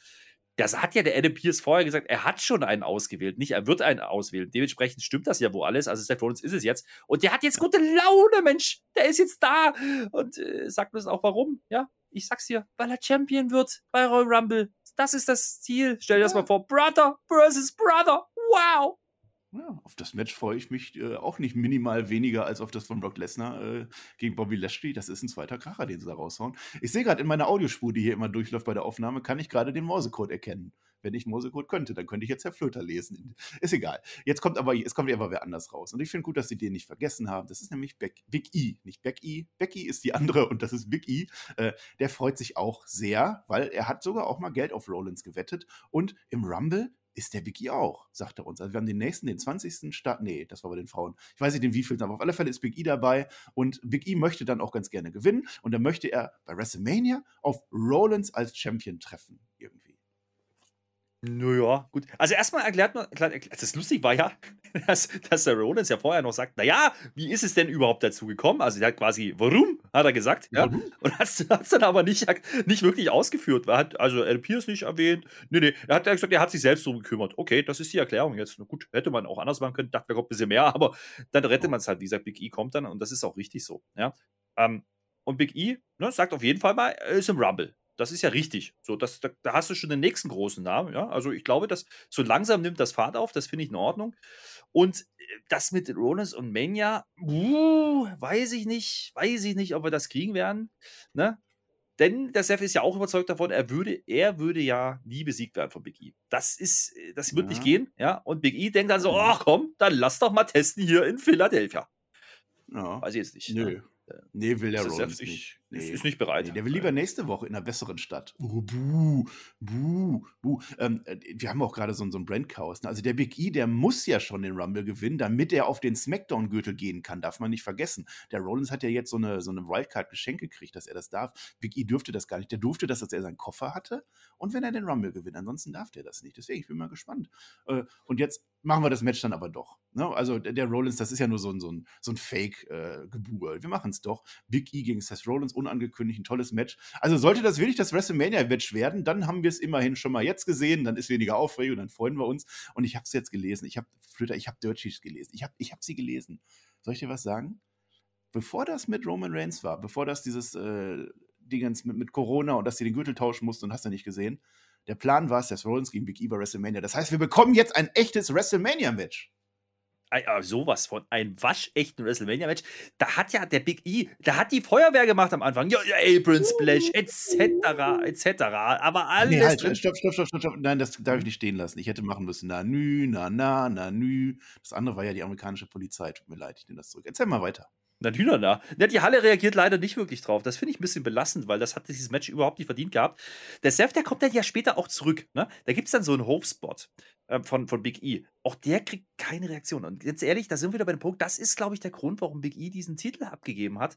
Das hat ja der Adam Pierce vorher gesagt, er hat schon einen ausgewählt, nicht er wird einen auswählen. Dementsprechend stimmt das ja wohl alles. Also Seth Rollins ist es jetzt. Und der hat jetzt gute Laune, Mensch. Der ist jetzt da. Und äh, sagt uns auch warum. Ja, ich sag's dir, weil er Champion wird bei Royal Rumble. Das ist das Ziel. Stell dir das Ja. mal vor. Brother versus Brother. Wow. Ja, auf das Match freue ich mich äh, auch nicht minimal weniger als auf das von Brock Lesnar äh, gegen Bobby Lashley. Das ist ein zweiter Kracher, den sie da raushauen. Ich sehe gerade in meiner Audiospur, die hier immer durchläuft bei der Aufnahme, kann ich gerade den Morsecode erkennen. Wenn ich Morsecode könnte, dann könnte ich jetzt Herr Flöter lesen. (laughs) Ist egal. Jetzt kommt aber, es kommt aber wer anders raus. Und ich finde gut, dass sie den nicht vergessen haben. Das ist nämlich Beck, Big E, nicht Beck E. Becky ist die andere und das ist Big E. Äh, der freut sich auch sehr, weil er hat sogar auch mal Geld auf Rollins gewettet. Und im Rumble ist der Big E auch, sagt er uns. Also wir haben den nächsten, den 20. Start, nee, das war bei den Frauen. Ich weiß nicht den wievielten, aber auf alle Fälle ist Big E dabei und Big E möchte dann auch ganz gerne gewinnen und dann möchte er bei WrestleMania auf Rollins als Champion treffen irgendwie. Naja, gut. Also erstmal erklärt man, das lustig war ja, (laughs) dass, dass der Rollins ja vorher noch sagt, naja, wie ist es denn überhaupt dazu gekommen? Also er hat quasi, warum, hat er gesagt, ja. Warum? Und hat es dann aber nicht, nicht wirklich ausgeführt. Er hat also El Pierce nicht erwähnt. Nee, nee, er hat gesagt, er hat sich selbst drum gekümmert. Okay, das ist die Erklärung jetzt. Gut, hätte man auch anders machen können, dachte, da kommt ein bisschen mehr, (laughs) aber dann rettet man es halt. Wie gesagt, Big E kommt dann und das ist auch richtig so, ja. Ähm, und Big E ne, sagt auf jeden Fall mal, er ist im Rumble. Das ist ja richtig. So, das, da, da, hast du schon den nächsten großen Namen. Ja? Also ich glaube, dass so langsam nimmt das Fahrt auf. Das finde ich in Ordnung. Und äh, das mit Rollins und Mania, uh, weiß ich nicht, weiß ich nicht, ob wir das kriegen werden. Ne? Denn der Seth ist ja auch überzeugt davon, er würde, er würde ja nie besiegt werden von Big E. Das ist, äh, das wird ja. nicht gehen, ja. Und Big E denkt dann so, ach komm, dann lass doch mal testen hier in Philadelphia. Ja. Weiß ich jetzt nicht. Nö. Ne? Nee, will der Rollins ich, nicht. Ist, Nee. ist nicht bereit. Nee, der will lieber nächste Woche in einer besseren Stadt. Oh, buh, buh, buh. Ähm, äh, wir haben auch gerade so, ein- so ein Brand-Chaos. Ne? Also der Big E, der muss ja schon den Rumble gewinnen, damit er auf den Smackdown-Gürtel gehen kann. Darf man nicht vergessen. Der Rollins hat ja jetzt so eine, so eine Wildcard geschenkt gekriegt, dass er das darf. Big E dürfte das gar nicht. Der durfte das, dass er seinen Koffer hatte und wenn er den Rumble gewinnt. Ansonsten darf der das nicht. Deswegen, ich bin mal gespannt. Äh, und jetzt machen wir das Match dann aber doch. Ne? Also der, der Rollins, das ist ja nur so ein, so ein, so ein Fake-Gebur. wir machen es doch. Big E gegen Seth Rollins, unangekündigt, ein tolles Match. Also sollte das wirklich das WrestleMania-Match werden, dann haben wir es immerhin schon mal jetzt gesehen, dann ist weniger Aufregung, dann freuen wir uns. Und ich habe es jetzt gelesen. Ich habe, Flöter, ich habe Dirt Sheets gelesen. Ich habe ich hab sie gelesen. Soll ich dir was sagen? Bevor das mit Roman Reigns war, bevor das dieses äh, Dingens mit, mit Corona und dass sie den Gürtel tauschen mussten und hast du nicht gesehen, der Plan war Seth Rollins gegen Big E bei WrestleMania. Das heißt, wir bekommen jetzt ein echtes WrestleMania-Match. Sowas von ein waschechten WrestleMania-Match. Da hat ja der Big E, da hat die Feuerwehr gemacht am Anfang. Ja, ja Apron Splash, etc., etc. Aber alles. Nee, halt, stopp, stopp, stopp, stopp, stopp. Nein, das darf ich nicht stehen lassen. Ich hätte machen müssen. Na, nü, na, na, na, nü. Das andere war ja die amerikanische Polizei. Tut mir leid, ich nehme das zurück. Erzähl mal weiter. Na, Hühnerna. Ja, die Halle reagiert leider nicht wirklich drauf. Das finde ich ein bisschen belastend, weil das hat dieses Match überhaupt nicht verdient gehabt. Der Seth, der kommt dann ja später auch zurück. Ne? Da gibt es dann so einen Hope-Spot äh, von, von Big E. Auch der kriegt keine Reaktion. Und ganz ehrlich, da sind wir wieder bei dem Punkt, das ist, glaube ich, der Grund, warum Big E diesen Titel abgegeben hat,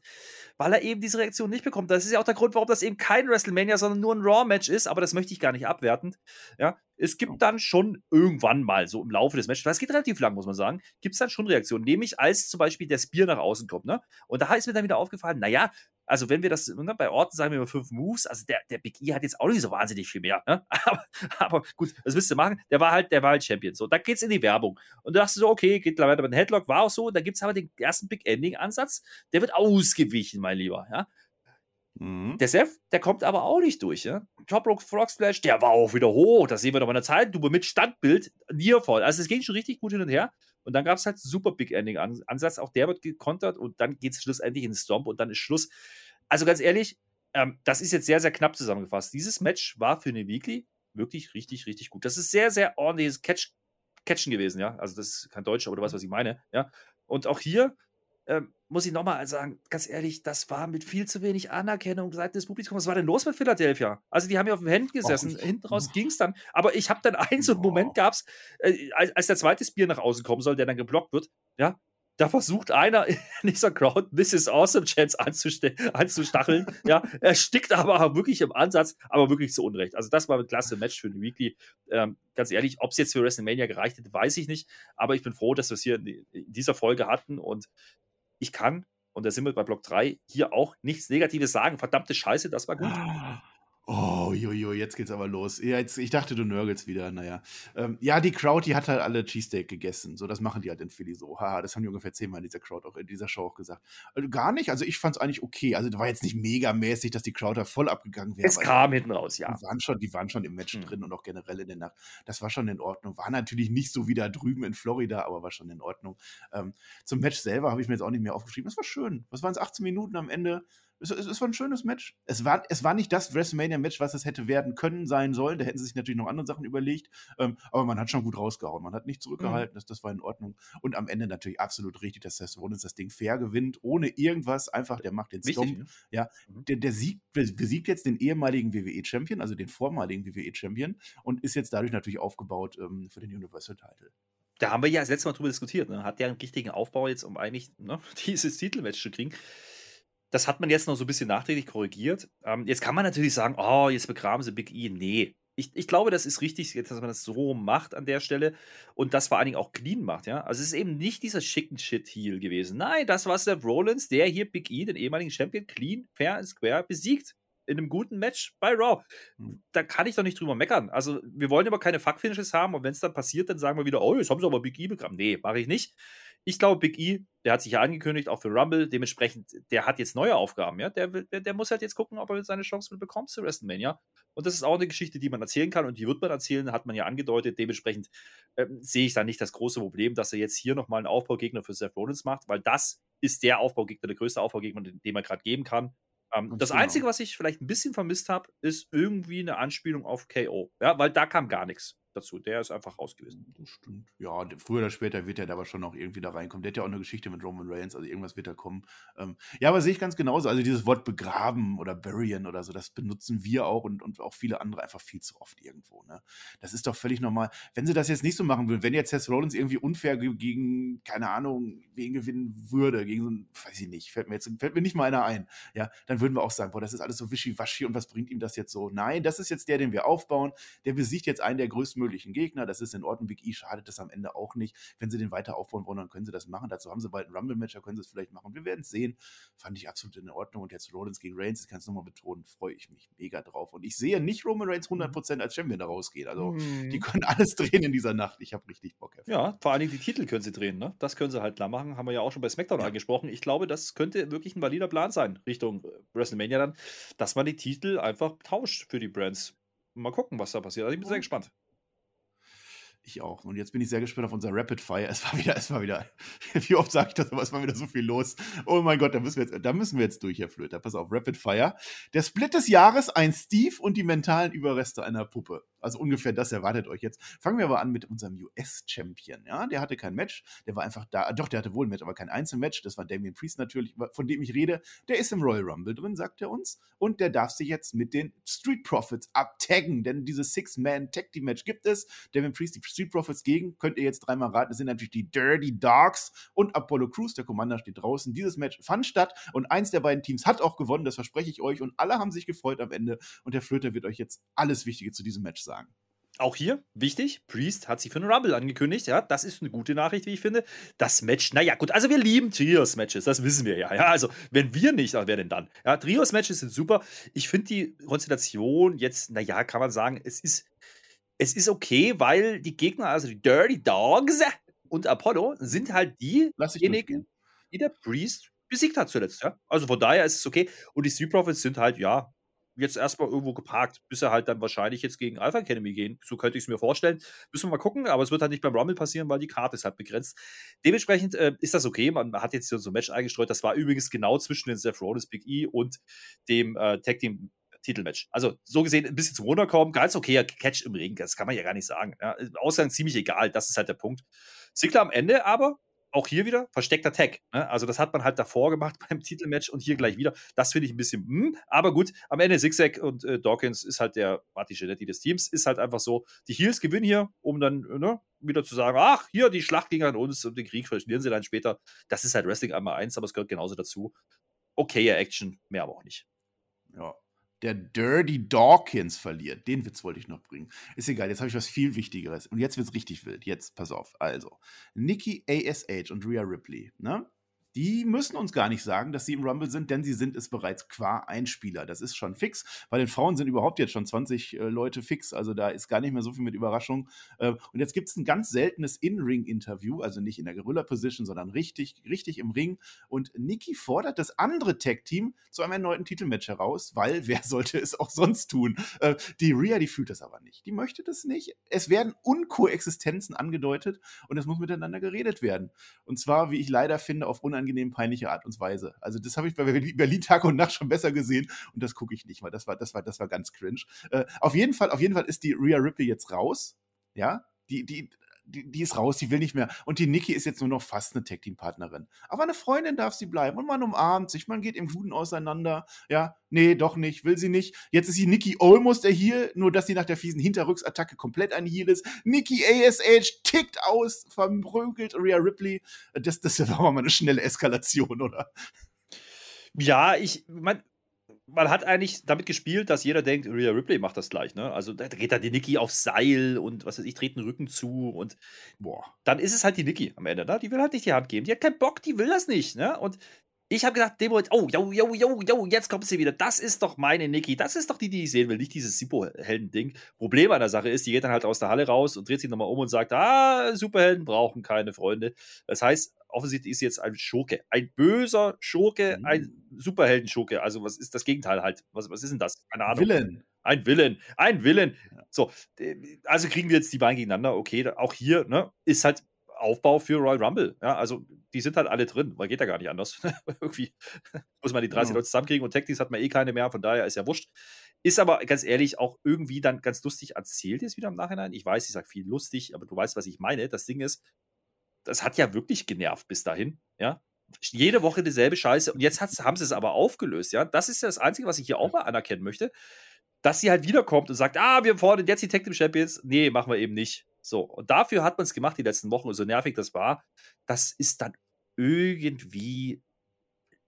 weil er eben diese Reaktion nicht bekommt. Das ist ja auch der Grund, warum das eben kein WrestleMania, sondern nur ein Raw-Match ist. Aber das möchte ich gar nicht abwerten. Ja, es gibt dann schon irgendwann mal so im Laufe des Matches, weil es geht relativ lang, muss man sagen, gibt es dann schon Reaktionen. Nämlich als zum Beispiel der Spear nach außen kommt. Ne? Und da ist mir dann wieder aufgefallen, naja, also wenn wir das, ne, bei Orten sagen wir immer fünf Moves, also der, der Big E hat jetzt auch nicht so wahnsinnig viel mehr. Ne? (laughs) Aber, aber gut, was willst du machen? Der war halt, der war halt Champion. So, dann geht's in die Werbung. Und da dachte so, okay, geht weiter mit dem Headlock, war auch so. Da gibt's aber den ersten Big Ending-Ansatz, der wird ausgewichen, mein Lieber. Ja? Mhm. Der Seth, der kommt aber auch nicht durch. Ja? Top Rope Frog Splash, der war auch wieder hoch. Das sehen wir doch mal in der Zeit. Du mit Standbild, Nearfall. Also es ging schon richtig gut hin und her. Und dann gab es halt super Big Ending An- Ansatz. Auch der wird gekontert und dann geht es schlussendlich in den Stomp und dann ist Schluss. Also ganz ehrlich, ähm, das ist jetzt sehr, sehr knapp zusammengefasst. Dieses Match war für eine Weekly wirklich richtig, richtig gut. Das ist sehr, sehr ordentliches Catch, Catchen gewesen, ja. Also das ist kein Deutsch, aber du weißt, was ich meine, ja. Und auch hier ähm, muss ich nochmal sagen, ganz ehrlich, das war mit viel zu wenig Anerkennung seitens des Publikums. Was war denn los mit Philadelphia? Also die haben ja auf dem Händen gesessen, ich- hinten raus ging es dann. Aber ich habe dann einen so einen Moment Ja. gab's, äh, als, als der zweite Spear nach außen kommen soll, der dann geblockt wird, ja, da versucht einer (laughs) in dieser Crowd This is Awesome Chance anzustacheln. ja, er stickt aber wirklich im Ansatz, aber wirklich zu Unrecht. Also, das war ein klasse Match für eine Weekly. Ähm, ganz ehrlich, ob es jetzt für WrestleMania gereicht hätte, weiß ich nicht. Aber ich bin froh, dass wir es hier in, in dieser Folge hatten und ich kann, und da sind wir bei Block 3, hier auch nichts Negatives sagen. Verdammte Scheiße, das war gut. Oh, jojo, jetzt geht's aber los. Ja, Jetzt, ich dachte, du nörgelst wieder. Naja. Ähm, ja, die Crowd, die hat halt alle Cheesesteak gegessen. So, das machen die halt in Philly so. Haha, das haben die ungefähr zehnmal in dieser Crowd auch in dieser Show auch gesagt. Also, gar nicht. Also ich fand's eigentlich okay. Also, da war jetzt nicht megamäßig, dass die Crowd da voll abgegangen wäre. Es kam hinten raus, ja. Die waren, schon, die waren schon im Match Hm. drin und auch generell in der Nacht. Das war schon in Ordnung. War natürlich nicht so wie da drüben in Florida, aber war schon in Ordnung. Ähm, zum Match selber habe ich mir jetzt auch nicht mehr aufgeschrieben. Das war schön. Was waren es? 18 Minuten am Ende? Es, es, es, war ein schönes Match. Es war, es war nicht das WrestleMania-Match, was es hätte werden können, sein sollen. Da hätten sie sich natürlich noch andere Sachen überlegt. Ähm, aber man hat schon gut rausgehauen. Man hat nicht zurückgehalten. Mhm. Das, das war in Ordnung. Und am Ende natürlich absolut richtig, dass Seth Rollins das Ding fair gewinnt, ohne irgendwas. Einfach, der macht den Stomp. Ne? Ja, mhm. der, der siegt, besiegt jetzt den ehemaligen WWE-Champion, also den vormaligen WWE-Champion, und ist jetzt dadurch natürlich aufgebaut ähm, für den Universal-Title da haben wir ja das letzte Mal drüber diskutiert. Ne? Hat der einen richtigen Aufbau jetzt, um eigentlich ne, (laughs) dieses Titelmatch zu kriegen? Das hat man jetzt noch so ein bisschen nachträglich korrigiert. Ähm, jetzt kann man natürlich sagen, oh, jetzt begraben sie Big E. Nee. Ich, ich glaube, das ist richtig, dass man das so macht an der Stelle und das vor allen Dingen auch clean macht, ja. Also es ist eben nicht dieser schicken Shit-Heel gewesen. Nein, das war Seth Rollins, der hier Big E, den ehemaligen Champion, clean, fair and square besiegt in einem guten Match bei Raw. Hm. Da kann ich doch nicht drüber meckern. Also, wir wollen aber keine Fuck-Finishes haben und wenn es dann passiert, dann sagen wir wieder, oh, jetzt haben sie aber Big E begraben. Nee, mache ich nicht. Ich glaube, Big E, der hat sich ja angekündigt, auch für Rumble. Dementsprechend, der hat jetzt neue Aufgaben. Ja? Der, der, der muss halt jetzt gucken, ob er seine Chance bekommt zu WrestleMania. Und das ist auch eine Geschichte, die man erzählen kann und die wird man erzählen, hat man ja angedeutet. Dementsprechend ähm, sehe ich da nicht das große Problem, dass er jetzt hier nochmal einen Aufbaugegner für Seth Rollins macht, weil das ist der Aufbaugegner, der größte Aufbaugegner, den, den man gerade geben kann. Ähm, das genau. Einzige, was ich vielleicht ein bisschen vermisst habe, ist irgendwie eine Anspielung auf KO. Ja, weil da kam gar nichts dazu. Der ist einfach raus gewesen. Das stimmt. Ja, früher oder später wird er da aber schon noch irgendwie da reinkommen. Der hat ja auch eine Geschichte mit Roman Reigns, also irgendwas wird da kommen. Ähm, ja, aber sehe ich ganz genauso. Also dieses Wort begraben oder buryen oder so, das benutzen wir auch und, und auch viele andere einfach viel zu oft irgendwo. Ne? Das ist doch völlig normal. Wenn sie das jetzt nicht so machen würden, wenn jetzt Seth Rollins irgendwie unfair gegen, keine Ahnung, wen gewinnen würde, gegen so ein, weiß ich nicht, fällt mir jetzt fällt mir nicht mal einer ein, ja, dann würden wir auch sagen, boah, das ist alles so wischiwaschi und was bringt ihm das jetzt so? Nein, das ist jetzt der, den wir aufbauen. Der besiegt jetzt einen der größten möglichen Gegner. Das ist in Ordnung. Big E schadet das am Ende auch nicht. Wenn sie den weiter aufbauen wollen, dann können sie das machen. Dazu haben sie bald ein Rumble-Match, da können sie es vielleicht machen. Wir werden es sehen. Fand ich absolut in Ordnung. Und jetzt Rollins gegen Reigns, ich kann es nochmal betonen, freue ich mich mega drauf. Und ich sehe nicht Roman Reigns 100% mhm. als Champion da rausgehen. Also, mhm. die können alles drehen in dieser Nacht. Ich habe richtig Bock. Herr ja, vor allen Dingen die Titel können sie drehen. Ne? Das können sie halt klar machen. Haben wir ja auch schon bei SmackDown ja. angesprochen. Ich glaube, das könnte wirklich ein valider Plan sein, Richtung äh, WrestleMania dann, dass man die Titel einfach tauscht für die Brands. Mal gucken, was da passiert. Also ich bin sehr gespannt. Ich auch. Und jetzt bin ich sehr gespannt auf unser Rapid Fire. Es war wieder, es war wieder, (laughs) wie oft sage ich das, aber es war wieder so viel los. Oh mein Gott, da müssen wir jetzt, da müssen wir jetzt durch, Herr Flöter. Pass auf, Rapid Fire. Der Split des Jahres, ein Steve und die mentalen Überreste einer Puppe. Also ungefähr das erwartet euch jetzt. Fangen wir aber an mit unserem US-Champion. Ja, der hatte kein Match. Der war einfach da. Doch, der hatte wohl ein Match, aber kein Einzelmatch. Das war Damien Priest natürlich, von dem ich rede. Der ist im Royal Rumble drin, sagt er uns. Und der darf sich jetzt mit den Street Profits abtaggen, denn dieses Six-Man-Tag-Team-Match gibt es. Damien Priest, die Street Profits gegen, könnt ihr jetzt dreimal raten. Das sind natürlich die Dirty Dogs und Apollo Crews. Der Commander steht draußen. Dieses Match fand statt und eins der beiden Teams hat auch gewonnen. Das verspreche ich euch. Und alle haben sich gefreut am Ende. Und der Flöter wird euch jetzt alles Wichtige zu diesem Match sagen sagen. Auch hier, wichtig, Priest hat sich für einen Rumble angekündigt. Ja, das ist eine gute Nachricht, wie ich finde. Das Match, naja, gut, also wir lieben Trios-Matches, das wissen wir ja. ja. Also, wenn wir nicht, wer denn dann? Ja, Trios-Matches sind super. Ich finde die Konstellation jetzt, naja, kann man sagen, es ist, es ist okay, weil die Gegner, also die Dirty Dogs und Apollo, sind halt diejenigen, die der Priest besiegt hat zuletzt. Ja? Also von daher ist es okay. Und die Street Profits sind halt, ja, jetzt erstmal irgendwo geparkt, bis er halt dann wahrscheinlich jetzt gegen Alpha Academy gehen. So könnte ich es mir vorstellen. Müssen wir mal gucken, aber es wird halt nicht beim Rumble passieren, weil die Karte ist halt begrenzt. Dementsprechend äh, ist das okay. Man hat jetzt hier so ein Match eingestreut. Das war übrigens genau zwischen den Seth Rollins Big E und dem äh, Tag Team Titelmatch. Also so gesehen ein bisschen zum Runterkommen, ganz okayer Catch im Ring, das kann man ja gar nicht sagen. Ja, Ausgang ziemlich egal, das ist halt der Punkt. Sigler am Ende aber auch hier wieder versteckter Tag. Ne? Also das hat man halt davor gemacht (laughs) beim Titelmatch und hier gleich wieder. Das finde ich ein bisschen, hm, aber gut, am Ende Zigzag und äh, Dawkins ist halt der Marty Genetti des Teams, ist halt einfach so, die Heels gewinnen hier, um dann ne, wieder zu sagen, ach, hier, die Schlacht ging an uns und den Krieg verlieren sie dann später. Das ist halt Wrestling einmal eins, aber es gehört genauso dazu. Okayer Action, mehr aber auch nicht. Ja, der Dirty Dawkins verliert. Den Witz wollte ich noch bringen. Ist egal, jetzt habe ich was viel Wichtigeres. Und jetzt wird es richtig wild. Jetzt, pass auf. Also, Nikki ASH und Rhea Ripley, ne? Die müssen uns gar nicht sagen, dass sie im Rumble sind, denn sie sind es bereits qua Einspieler. Das ist schon fix. Bei den Frauen sind überhaupt jetzt schon 20 äh, Leute fix, also da ist gar nicht mehr so viel mit Überraschung. Äh, und jetzt gibt es ein ganz seltenes In-Ring-Interview, also nicht in der Gorilla-Position, sondern richtig, richtig im Ring. Und Nikki fordert das andere Tag-Team zu einem erneuten Titelmatch heraus, weil (laughs) wer sollte es auch sonst tun? Äh, die Rhea, die fühlt das aber nicht. Die möchte das nicht. Es werden Unkoexistenzen angedeutet und es muss miteinander geredet werden. Und zwar, wie ich leider finde, auf unangenehm unangenehm peinliche Art und Weise. Also das habe ich bei Berlin Tag und Nacht schon besser gesehen und das gucke ich nicht mal. Das war, das war, das war ganz cringe. Äh, auf jeden Fall, auf jeden Fall ist die Rhea Ripley jetzt raus. Ja, die, die, die, die, ist raus, die will nicht mehr. Und die Nikki ist jetzt nur noch fast eine Tag-Team-Partnerin. Aber eine Freundin darf sie bleiben. Und man umarmt sich, man geht im Guten auseinander. Ja, nee, doch nicht, will sie nicht. Jetzt ist sie Nikki Olmos der Heal, nur dass sie nach der fiesen Hinterrücksattacke komplett ein Heal ist. Nikki ASH tickt aus, verprügelt Rhea Ripley. Das, das aber mal eine schnelle Eskalation, oder? Ja, ich, mein, man hat eigentlich damit gespielt, dass jeder denkt, Rhea Ripley macht das gleich, ne? Also da geht da die Nikki aufs Seil und was weiß ich, dreht den Rücken zu und boah, dann ist es halt die Nikki am Ende, ne? Die will halt nicht die Hand geben. Die hat keinen Bock, die will das nicht, ne? Und ich habe gedacht, dem Moment, oh, yo, yo, yo, yo, jetzt kommt sie wieder. Das ist doch meine Nikki. Das ist doch die, die ich sehen will, nicht dieses Superhelden-Ding. Problem an der Sache ist, die geht dann halt aus der Halle raus und dreht sich nochmal um und sagt, ah, Superhelden brauchen keine Freunde. Das heißt, offensichtlich ist sie jetzt ein Schurke. Ein böser Schurke, mhm. ein Superhelden-Schurke. Also, was ist das Gegenteil halt? Was, was ist denn das? Keine Ahnung. Villain. Ein Villain. Ein Villain. So, also kriegen wir jetzt die beiden gegeneinander. Okay, auch hier ne, ist halt Aufbau für Royal Rumble. Ja, also die sind halt alle drin, weil geht ja gar nicht anders. (laughs) Irgendwie muss man die 30 ja. Leute zusammenkriegen und Tactics hat man eh keine mehr, von daher ist ja wurscht. Ist aber ganz ehrlich auch irgendwie dann ganz lustig erzählt jetzt wieder im Nachhinein. Ich weiß, ich sage viel lustig, aber du weißt, was ich meine. Das Ding ist, das hat ja wirklich genervt bis dahin, ja. Jede Woche dieselbe Scheiße und jetzt haben sie es aber aufgelöst, ja. Das ist ja das Einzige, was ich hier auch mal anerkennen möchte, dass sie halt wiederkommt und sagt, ah, wir fordern jetzt die Tag Team Champions. Nee, machen wir eben nicht. So, und dafür hat man es gemacht die letzten Wochen so nervig das war, das ist dann irgendwie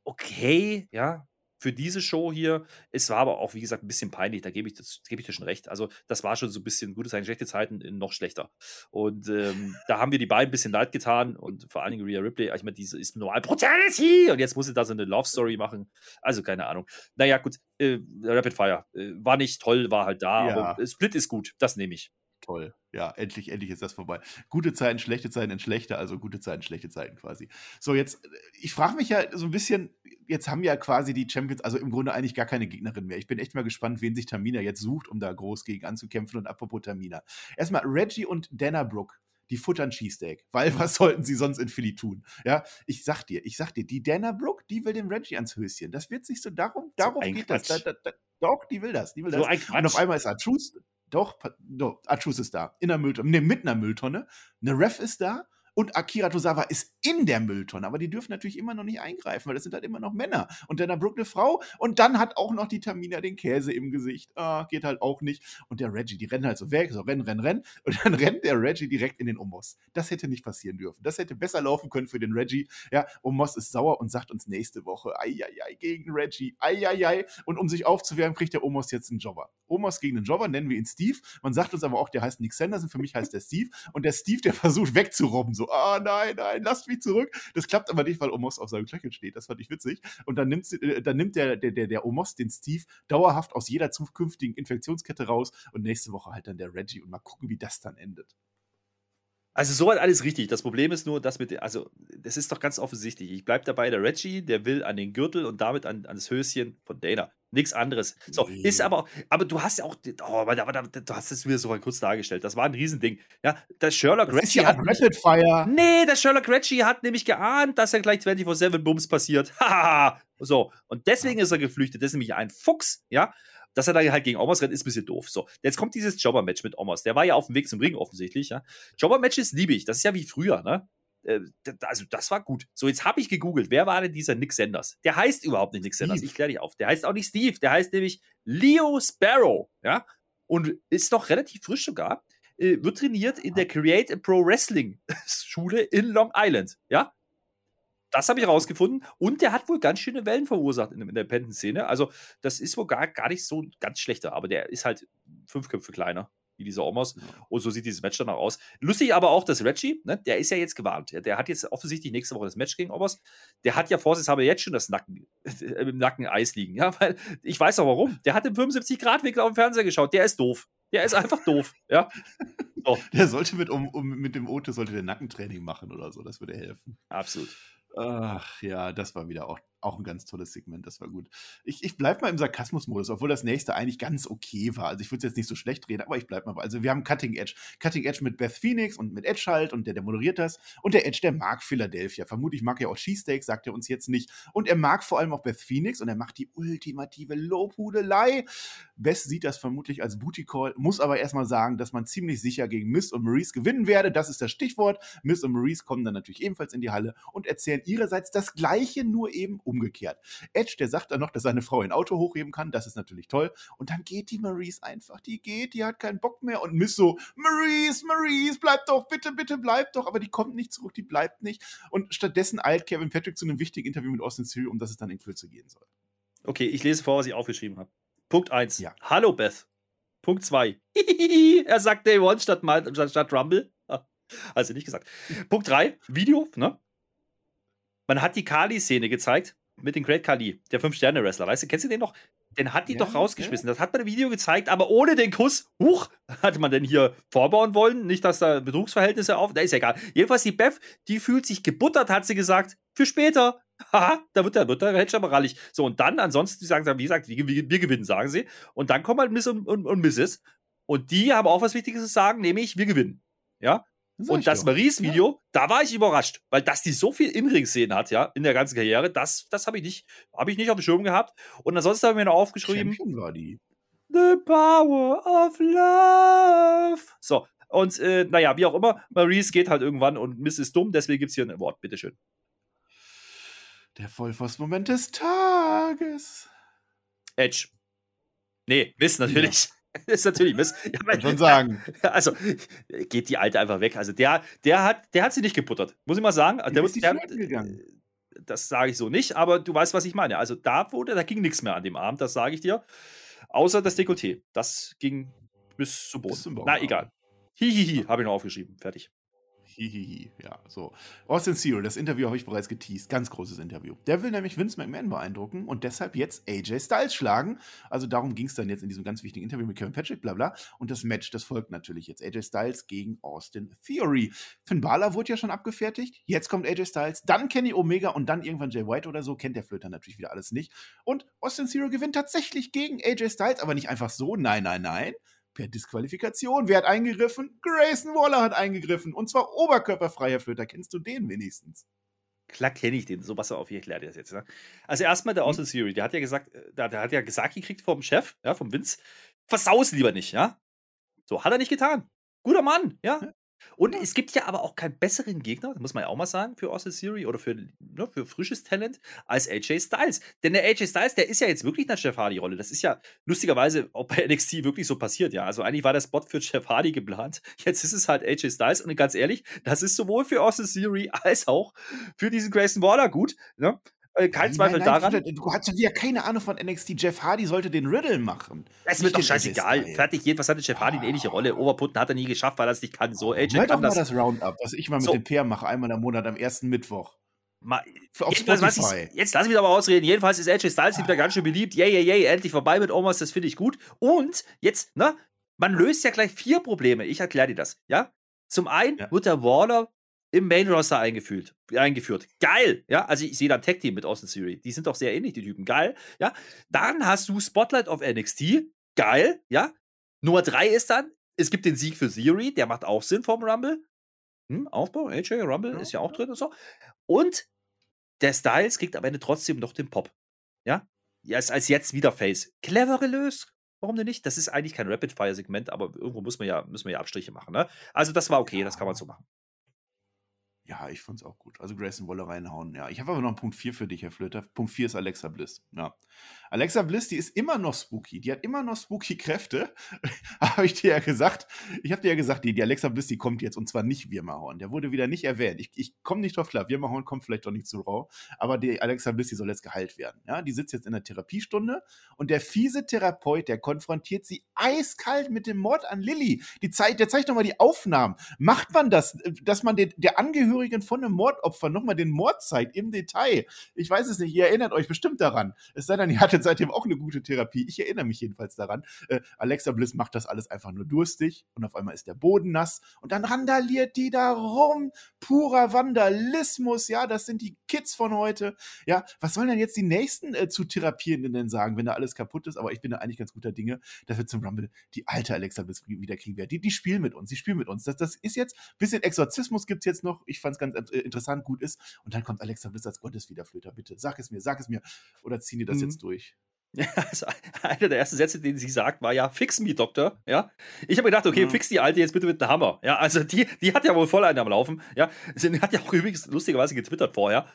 okay, ja, für diese Show hier. Es war aber auch, wie gesagt, ein bisschen peinlich, da gebe ich, geb ich dir schon recht. Also, das war schon so ein bisschen gute Zeiten, schlechte Zeiten, noch schlechter. Und ähm, da haben wir die beiden ein bisschen leid getan und vor allen Dingen Rhea Ripley, ich meine, diese ist normal Brutality und jetzt muss sie da so eine Love Story machen. Also, keine Ahnung. Naja, gut, äh, Rapid Fire äh, war nicht toll, war halt da, ja. aber Split ist gut, das nehme ich. Toll. Ja, endlich, endlich ist das vorbei. Gute Zeiten, schlechte Zeiten, schlechter, also gute Zeiten, schlechte Zeiten quasi. So, jetzt, äh, ich frage mich ja so ein bisschen, jetzt haben ja quasi die Champions, also im Grunde eigentlich gar keine Gegnerin mehr. Ich bin echt mal gespannt, wen sich Tamina jetzt sucht, um da groß gegen anzukämpfen. Und apropos Tamina. Erstmal, Reggie und Dana Brooke die futtern Cheesesteak. Weil (laughs) was sollten sie sonst in Philly tun? Ja, ich sag dir, ich sag dir, die Dana Brooke, die will dem Reggie ans Höschen. Das wird sich so darum, darum so geht Quatsch. das. Da, da, da, doch, die will das, die will so das. Und auf einmal ist Artrus, doch, doch, Achus ist da. In der Mülltonne. Ne, mit einer Mülltonne. Eine Ref ist da und Akira Tosawa ist in der Mülltonne, aber die dürfen natürlich immer noch nicht eingreifen, weil das sind halt immer noch Männer. Und dann Brooke eine Frau und dann hat auch noch die Tamina den Käse im Gesicht. Ah, geht halt auch nicht. Und der Reggie, die rennen halt so weg, so rennen, rennen, rennen. Und dann (laughs) rennt der Reggie direkt in den Omos. Das hätte nicht passieren dürfen. Das hätte besser laufen können für den Reggie. Ja, Omos ist sauer und sagt uns nächste Woche, eieiei, gegen Reggie, eieiei. Und um sich aufzuwärmen, kriegt der Omos jetzt einen Jobber. Omos gegen den Jobber, nennen wir ihn Steve. Man sagt uns aber auch, der heißt Nick Sanderson, für mich heißt der Steve. Und der Steve, der (laughs) versucht wegzurobben, so, ah, nein, nein, lasst mich zurück. Das klappt aber nicht, weil Omos auf seinem Knöchel steht. Das fand ich witzig. Und dann nimmt, äh, dann nimmt der, der, der, der Omos den Steve dauerhaft aus jeder zukünftigen Infektionskette raus und nächste Woche halt dann der Reggie und mal gucken, wie das dann endet. Also soweit alles richtig. Das Problem ist nur, dass mit, also das ist doch ganz offensichtlich. Ich bleibe dabei, der Reggie, der will an den Gürtel und damit an, an das Höschen von Dana. Nichts anderes. So, nee. ist aber, aber du hast ja auch, oh, aber, aber, du hast es wieder so kurz dargestellt. Das war ein Riesending. Ja, der Sherlock das Reggie. Ist ja hat, Rapid Fire. Nee, der Sherlock Reggie hat nämlich geahnt, dass er gleich 24-7 Bums passiert. Hahaha. (laughs) so. Und deswegen ist er geflüchtet. Das ist nämlich ein Fuchs, ja dass er da halt gegen Omos rennt, ist ein bisschen doof. So, jetzt kommt dieses Jobber-Match mit Omos. Der war ja auf dem Weg zum Ring offensichtlich. Ja. Jobber-Matches liebe ich. Das ist ja wie früher, ne? Äh, also das war gut. So, jetzt habe ich gegoogelt, wer war denn dieser Nick Sanders? Der heißt überhaupt nicht Nick Steve. Sanders, ich kläre dich auf. Der heißt auch nicht Steve, der heißt nämlich Leo Sparrow, ja? Und ist noch relativ frisch sogar. Äh, wird trainiert in der Create a Pro Wrestling Schule in Long Island, ja? Das habe ich rausgefunden. Und der hat wohl ganz schöne Wellen verursacht in der Independent-Szene. Also, das ist wohl gar, gar nicht so ganz schlechter, aber der ist halt fünf Köpfe kleiner wie dieser Omos. Und so sieht dieses Match dann auch aus. Lustig aber auch, dass Reggie, ne, der ist ja jetzt gewarnt. Der hat jetzt offensichtlich nächste Woche das Match gegen Omos. Der hat ja vorsichtshalber jetzt schon das Nacken, äh, (laughs) im Nacken Eis liegen. Ja, weil ich weiß auch warum. Der hat im 75-Grad-Winkel auf dem Fernseher geschaut. Der ist doof. Der ist einfach doof. Ja. (laughs) So. Der sollte mit, um, um, mit dem Ote sollte der Nackentraining machen oder so. Das würde helfen. Absolut. Ach ja, das war wieder auch Auch ein ganz tolles Segment, das war gut. Ich, ich bleibe mal im Sarkasmus-Modus, obwohl das nächste eigentlich ganz okay war. Also ich würde es jetzt nicht so schlecht reden, aber ich bleibe mal. Also wir haben Cutting Edge. Cutting Edge mit Beth Phoenix und mit Edge halt und der, der moderiert das. Und der Edge, der mag Philadelphia. Vermutlich mag er auch Cheesesteak, sagt er uns jetzt nicht. Und er mag vor allem auch Beth Phoenix und er macht die ultimative Lobhudelei. Beth sieht das vermutlich als Booty Call, muss aber erstmal sagen, dass man ziemlich sicher gegen Miss und Maurice gewinnen werde. Das ist das Stichwort. Miss und Maurice kommen dann natürlich ebenfalls in die Halle und erzählen ihrerseits das Gleiche, nur eben umgekehrt. Edge, der sagt dann noch, dass seine Frau ein Auto hochheben kann. Das ist natürlich toll. Und dann geht die Maurice einfach. Die geht, die hat keinen Bock mehr. Und Miss so, Maurice, Maurice, bleib doch, bitte, bitte, bleib doch. Aber die kommt nicht zurück, die bleibt nicht. Und stattdessen eilt Kevin Patrick zu einem wichtigen Interview mit Austin Theory, um das es dann in Kürze gehen soll. Okay, ich lese vor, was ich aufgeschrieben habe. Punkt 1. Ja. Hallo Beth. Punkt 2. (laughs) er sagt Day One statt, statt, statt Rumble. Also nicht gesagt. Punkt 3. Video, ne? Man hat die Kali-Szene gezeigt mit dem Great Kali, der Fünf-Sterne-Wrestler. Weißt du, kennst du den noch? Den hat die Ja, doch rausgeschmissen. Das hat man im Video gezeigt, aber ohne den Kuss. Huch, hatte man denn hier vorbauen wollen? Nicht, dass da Betrugsverhältnisse auf. Da ist ja egal. Jedenfalls die Beth, die fühlt sich gebuttert, hat sie gesagt. Für später. (laughs) Haha, da wird der, wird der Hedge aber rallig. So, und dann, ansonsten, die sagen, wie gesagt, wir, wir, wir gewinnen, sagen sie. Und dann kommen halt Miss und, und, und Mrs. Und die haben auch was Wichtiges zu sagen, nämlich wir gewinnen. Ja, Und ich das. Maries-Video, da war ich überrascht, weil dass die so viel In-Ring-Szenen hat, ja, in der ganzen Karriere, das, das habe ich nicht, habe ich nicht auf dem Schirm gehabt. Und ansonsten haben wir noch aufgeschrieben, Champion war die. The Power of Love. So, und äh, naja, wie auch immer, Maurice geht halt irgendwann und Miss ist dumm, deswegen gibt es hier ein Award, bitteschön. Der Vollpfost-Moment des Tages. Edge. Nee, Miss natürlich. (laughs) ist natürlich Miss. (laughs) Ja, Kann schon sagen. (laughs) Also geht die Alte einfach weg. Also der, der hat, der hat sie nicht geputtert, muss ich mal sagen. Der, ist nicht der, gegangen. das sage ich so nicht, aber du weißt, was ich meine. Also da wurde, da ging nichts mehr an dem Abend, das sage ich dir. Außer das Dekolleté. Das ging bis zum Boden. Bis zum Boden, Na, egal. Hihihi, habe ich noch aufgeschrieben. Fertig. Hihihi, ja, so. Austin Theory, das Interview habe ich bereits geteased. Ganz großes Interview. Der will nämlich Vince McMahon beeindrucken und deshalb jetzt AJ Styles schlagen. Also darum ging es dann jetzt in diesem ganz wichtigen Interview mit Kevin Patrick, bla bla. Und das Match, das folgt natürlich jetzt. AJ Styles gegen Austin Theory. Finn Balor wurde ja schon abgefertigt. Jetzt kommt AJ Styles, dann Kenny Omega und dann irgendwann Jay White oder so. Kennt der Flöter natürlich wieder alles nicht. Und Austin Theory gewinnt tatsächlich gegen AJ Styles, aber nicht einfach so. Nein, nein, nein per Disqualifikation. Wer hat eingegriffen? Grayson Waller hat eingegriffen. Und zwar oberkörperfreier Flöter. Kennst du den wenigstens? Klar kenne ich den. So, pass auf, ich erkläre dir das jetzt. Ne? Also erstmal der Austin Theory, der hat ja gesagt, äh, der, der hat ja gesagt gekriegt vom Chef, ja, vom Vince, versaus lieber nicht, ja. So, hat er nicht getan. Guter Mann, ja. Und es gibt ja aber auch keinen besseren Gegner, muss man ja auch mal sagen, für Austin Theory oder für, ne, für frisches Talent als AJ Styles. Denn der AJ Styles, der ist ja jetzt wirklich in der Jeff Hardy-Rolle. Das ist ja lustigerweise auch bei (laughs) NXT wirklich so passiert, ja. Also eigentlich war der Spot für Jeff Hardy geplant. Jetzt ist es halt AJ Styles und ganz ehrlich, das ist sowohl für Austin Theory als auch für diesen Grayson Waller gut. Ne? Äh, Kein Nein, Zweifel nein, daran. Flöter, Du hast ja keine Ahnung von NXT. Jeff Hardy sollte den Riddle machen. Es wird doch scheißegal. Fertig, jedenfalls hatte Jeff Hardy eine ähnliche Rolle. Overputten hat er nie geschafft, weil er es nicht kann. So, AJ Hör doch kann mal das. das Roundup, was ich mal mit So. dem Peer mache, einmal im Monat am ersten Mittwoch. Mal, Spotify. jetzt lass mich aber ausreden. Jedenfalls ist AJ Styles wieder ganz schön beliebt. Yay, yay, yay, endlich vorbei mit Omas, das finde ich gut. Und jetzt, ne, man löst ja gleich vier Probleme. Ich erkläre dir das, ja? Zum einen Ja. wird der Waller im Main Roster eingeführt, eingeführt. Geil, ja? Also ich sehe da ein Tag Team mit Austin Theory. Die sind doch sehr ähnlich, die Typen. Geil, ja? Dann hast du Spotlight auf NXT. Geil, ja? Nummer drei ist dann, es gibt den Sieg für Theory, der macht auch Sinn vom Rumble. Hm, Aufbau, AJ Rumble Ja, ist ja auch drin und so. Und der Styles kriegt am Ende trotzdem noch den Pop. Ja? Ja, ist als jetzt wieder Face. Clever gelöst. Warum denn nicht? Das ist eigentlich kein Rapid-Fire-Segment, aber irgendwo muss man ja, müssen wir ja Abstriche machen. Ne? Also, das war okay, das kann man so machen. Ja, ich fand's auch gut. Also Grayson Waller reinhauen. Ja, ich habe aber noch einen Punkt 4 für dich, Herr Flöter. Punkt 4 ist Alexa Bliss. Ja. Alexa Bliss, die ist immer noch spooky. Die hat immer noch spooky Kräfte. (laughs) habe ich dir ja gesagt. Ich habe dir ja gesagt, die, die Alexa Bliss, die kommt jetzt und zwar nicht Wirmahorn. Der wurde wieder nicht erwähnt. Ich, ich komme nicht drauf klar. Wirmahorn kommt vielleicht doch nicht zu Raw. Aber die Alexa Bliss, die soll jetzt geheilt werden. Ja, die sitzt jetzt in der Therapiestunde und der fiese Therapeut, der konfrontiert sie eiskalt mit dem Mord an Lilly. Die Zeit, der zeigt doch mal die Aufnahmen. Macht man das, dass man den, der Angehörige Angehörigen von einem Mordopfer nochmal den Mord zeigt im Detail. Ich weiß es nicht, ihr erinnert euch bestimmt daran. Es sei denn, ihr hattet seitdem auch eine gute Therapie. Ich erinnere mich jedenfalls daran. Äh, Alexa Bliss macht das alles einfach nur durstig und auf einmal ist der Boden nass und dann randaliert die da rum. Purer Vandalismus, ja, das sind die Kids von heute. Ja, was sollen denn jetzt die nächsten äh, zu Therapierenden denn sagen, wenn da alles kaputt ist? Aber ich bin da eigentlich ganz guter Dinge, dass wir zum Rumble die alte Alexa Bliss wieder kriegen werden. Die, die spielen mit uns, die spielen mit uns. Das, das ist jetzt, ein bisschen Exorzismus gibt es jetzt noch. Ich fand es ganz äh, interessant, gut ist. Und dann kommt Alexa Bliss als Gotteswiederflöter. Bitte, sag es mir, sag es mir. Oder ziehen die das mhm. jetzt durch? (laughs) Ja, also einer der ersten Sätze, den sie sagt, war ja, fix me, Doktor. Ja. Ich habe gedacht, okay, mhm. fix die Alte jetzt bitte mit einem Hammer. Ja, also die, die hat ja wohl voll einen am Laufen. Ja, sie hat ja auch übrigens lustigerweise getwittert vorher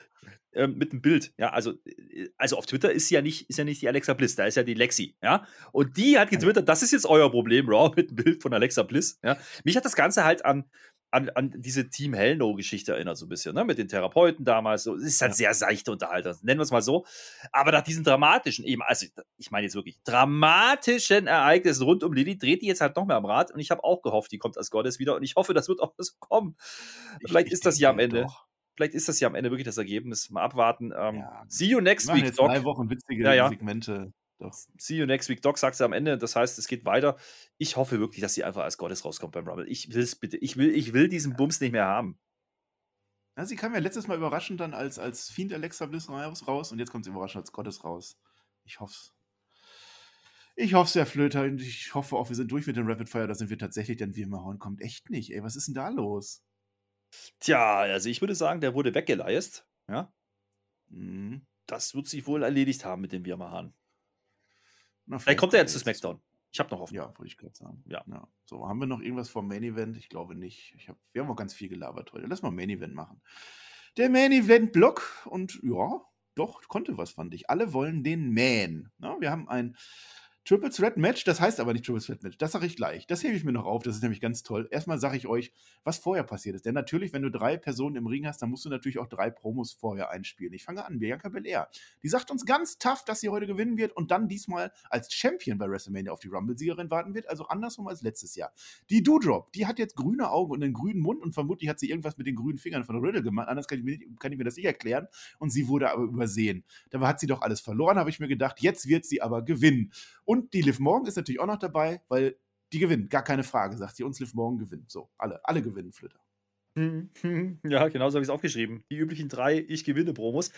ähm, mit einem Bild. Ja, also, äh, also auf Twitter ist ja nicht, ist ja nicht die Alexa Bliss, da ist ja die Lexi. Ja, und die hat getwittert, das ist jetzt euer Problem, Raw, mit einem Bild von Alexa Bliss. Ja, mich hat das Ganze halt an an, an diese Team Hellno-Geschichte erinnert, so ein bisschen, ne? Mit den Therapeuten damals. So. Es ist halt ja. sehr seichte Unterhaltung, nennen wir es mal so. Aber nach diesen dramatischen, eben, also ich meine jetzt wirklich, dramatischen Ereignissen rund um Lilly, dreht die jetzt halt noch mehr am Rad. Und ich habe auch gehofft, die kommt als Gottes wieder. Und ich hoffe, das wird auch so kommen. Ich, Vielleicht ich, ist das ja am Ende. Doch. Vielleicht ist das ja am Ende wirklich das Ergebnis. Mal abwarten. Ähm, ja. See you next week, Doc. Drei Wochen witzige ja, ja. Segmente. Doch. See you next week. Doc sagt sie am Ende. Das heißt, es geht weiter. Ich hoffe wirklich, dass sie einfach als Gottes rauskommt beim Rumble. Ich will es bitte. Ich will, ich will diesen Bums nicht mehr haben. Ja, sie kam ja letztes Mal überraschend dann als, als Fiend Alexa Bliss raus und jetzt kommt sie überraschend als Gottes raus. Ich hoffe es. Ich hoffe es, Herr Flöter, und ich hoffe auch, wir sind durch mit dem Rapid Fire, da sind wir tatsächlich, denn hauen kommt echt nicht. Ey, was ist denn da los? Tja, also ich würde sagen, der wurde weggeleist. Ja. Mhm. Das wird sich wohl erledigt haben mit dem Wirmahan. Na, vielleicht kommt er jetzt zu SmackDown. Ich habe noch Hoffnung. Ja, wollte ich gerade sagen. Ja. ja. So, haben wir noch irgendwas vom Main Event? Ich glaube nicht. Ich hab, wir haben auch ganz viel gelabert heute. Lass mal Main Event machen. Der Main Event Block und ja, doch, konnte was, fand ich. Alle wollen den Man. Ja, wir haben ein Triple Threat Match, das heißt aber nicht Triple Threat Match. Das sage ich gleich. Das hebe ich mir noch auf. Das ist nämlich ganz toll. Erstmal sage ich euch, was vorher passiert ist. Denn natürlich, wenn du drei Personen im Ring hast, dann musst du natürlich auch drei Promos vorher einspielen. Ich fange an. Bianca Belair. Die sagt uns ganz tough, dass sie heute gewinnen wird und dann diesmal als Champion bei WrestleMania auf die Rumble-Siegerin warten wird. Also andersrum als letztes Jahr. Die Doudrop, die hat jetzt grüne Augen und einen grünen Mund und vermutlich hat sie irgendwas mit den grünen Fingern von Riddle gemacht. Anders kann ich, mir, kann ich mir das nicht erklären. Und sie wurde aber übersehen. Dabei hat sie doch alles verloren, habe ich mir gedacht. Jetzt wird sie aber gewinnen. Und die Liv Morgan ist natürlich auch noch dabei, weil die gewinnen, gar keine Frage, sagt sie. Uns Liv Morgan gewinnt. So, alle, alle gewinnen, Flitter. (laughs) Ja, genau so habe ich es aufgeschrieben. Die üblichen drei Ich gewinne Promos.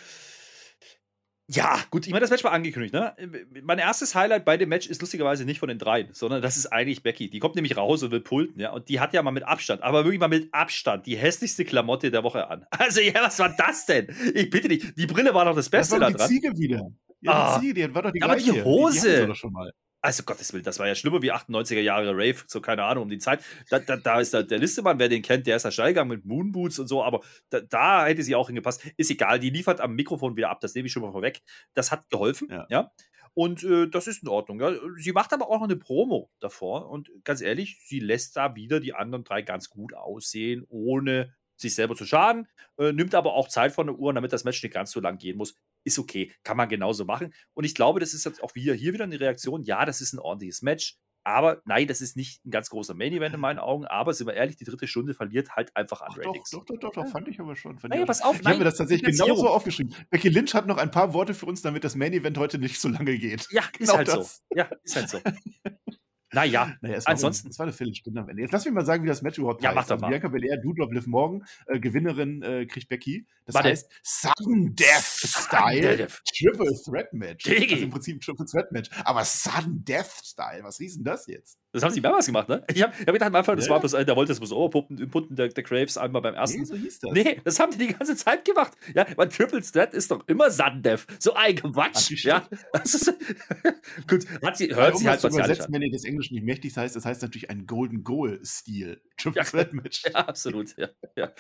Ja, gut, ich meine, das Match war angekündigt, ne? Mein erstes Highlight bei dem Match ist lustigerweise nicht von den dreien, sondern das ist eigentlich Becky. Die kommt nämlich raus und will pulten, ja? Und die hat ja mal mit Abstand, aber wirklich mal mit Abstand die hässlichste Klamotte der Woche an. (laughs) Also, ja, was war das denn? Ich bitte dich, die Brille war doch das Beste das war die da dran. Ziege wieder. Ja, ah, die, die war doch die aber gleiche. die Hose. Die, die also Gottes Willen, das war ja schlimmer wie 98er Jahre Rave, so keine Ahnung, um die Zeit. Da, da, da ist der, der Listemann, wer den kennt, der ist da steil mit Moonboots und so, aber da, da, hätte sie auch hingepasst. Ist egal, die liefert am Mikrofon wieder ab, das nehme ich schon mal vorweg. Das hat geholfen, ja. ja? Und äh, das ist in Ordnung. Ja? Sie macht aber auch noch eine Promo davor und ganz ehrlich, sie lässt da wieder die anderen drei ganz gut aussehen, ohne sich selber zu schaden, äh, nimmt aber auch Zeit von der Uhr, damit das Match nicht ganz so lang gehen muss. Ist okay, kann man genauso machen. Und ich glaube, das ist jetzt auch wieder hier wieder eine Reaktion. Ja, das ist ein ordentliches Match. Aber nein, das ist nicht ein ganz großer Main Event in meinen (laughs) Augen. Aber sind wir ehrlich, die dritte Stunde verliert halt einfach an Ach, Ratings. Doch, doch, doch, doch, fand ich aber schon. Fand naja, pass auf, ich habe mir das tatsächlich genauso aufgeschrieben. Becky Lynch hat noch ein paar Worte für uns, damit das Main Event heute nicht so lange geht. Ja, (laughs) genau ist halt das. so. Ja, ist halt so. (laughs) Naja, naja es ansonsten. War, es war eine Viertelstunde am Ende. Jetzt lass mich mal sagen, wie das Match überhaupt ja, heißt. Mach doch also mal. Bianca Belair, Doudrop, Liv Morgan, äh, Gewinnerin äh, kriegt Becky. Das Warte. heißt Sudden Death Style Death. Triple Threat Match. Digi. Also im Prinzip Triple Threat Match. Aber Sudden Death Style, was hieß denn das jetzt? Das haben sie mehrmals gemacht, ne? Ich habe hab gedacht, am Anfang, das ja. war bloß, der wollte das bloß Oberpuppen, Puppen der, der Graves einmal beim ersten. Nee, so hieß das. Nee, das haben die die ganze Zeit gemacht. Ja, weil Triple Threat ist doch immer Death. So ein Quatsch. Ja. (laughs) Gut, hat sie, hört sie halt übersetzt, an. wenn ihr des Englischen nicht mächtig heißt, das heißt natürlich ein Golden Goal-Stil. Triple Threat Match. Ja, absolut. Ja, ja.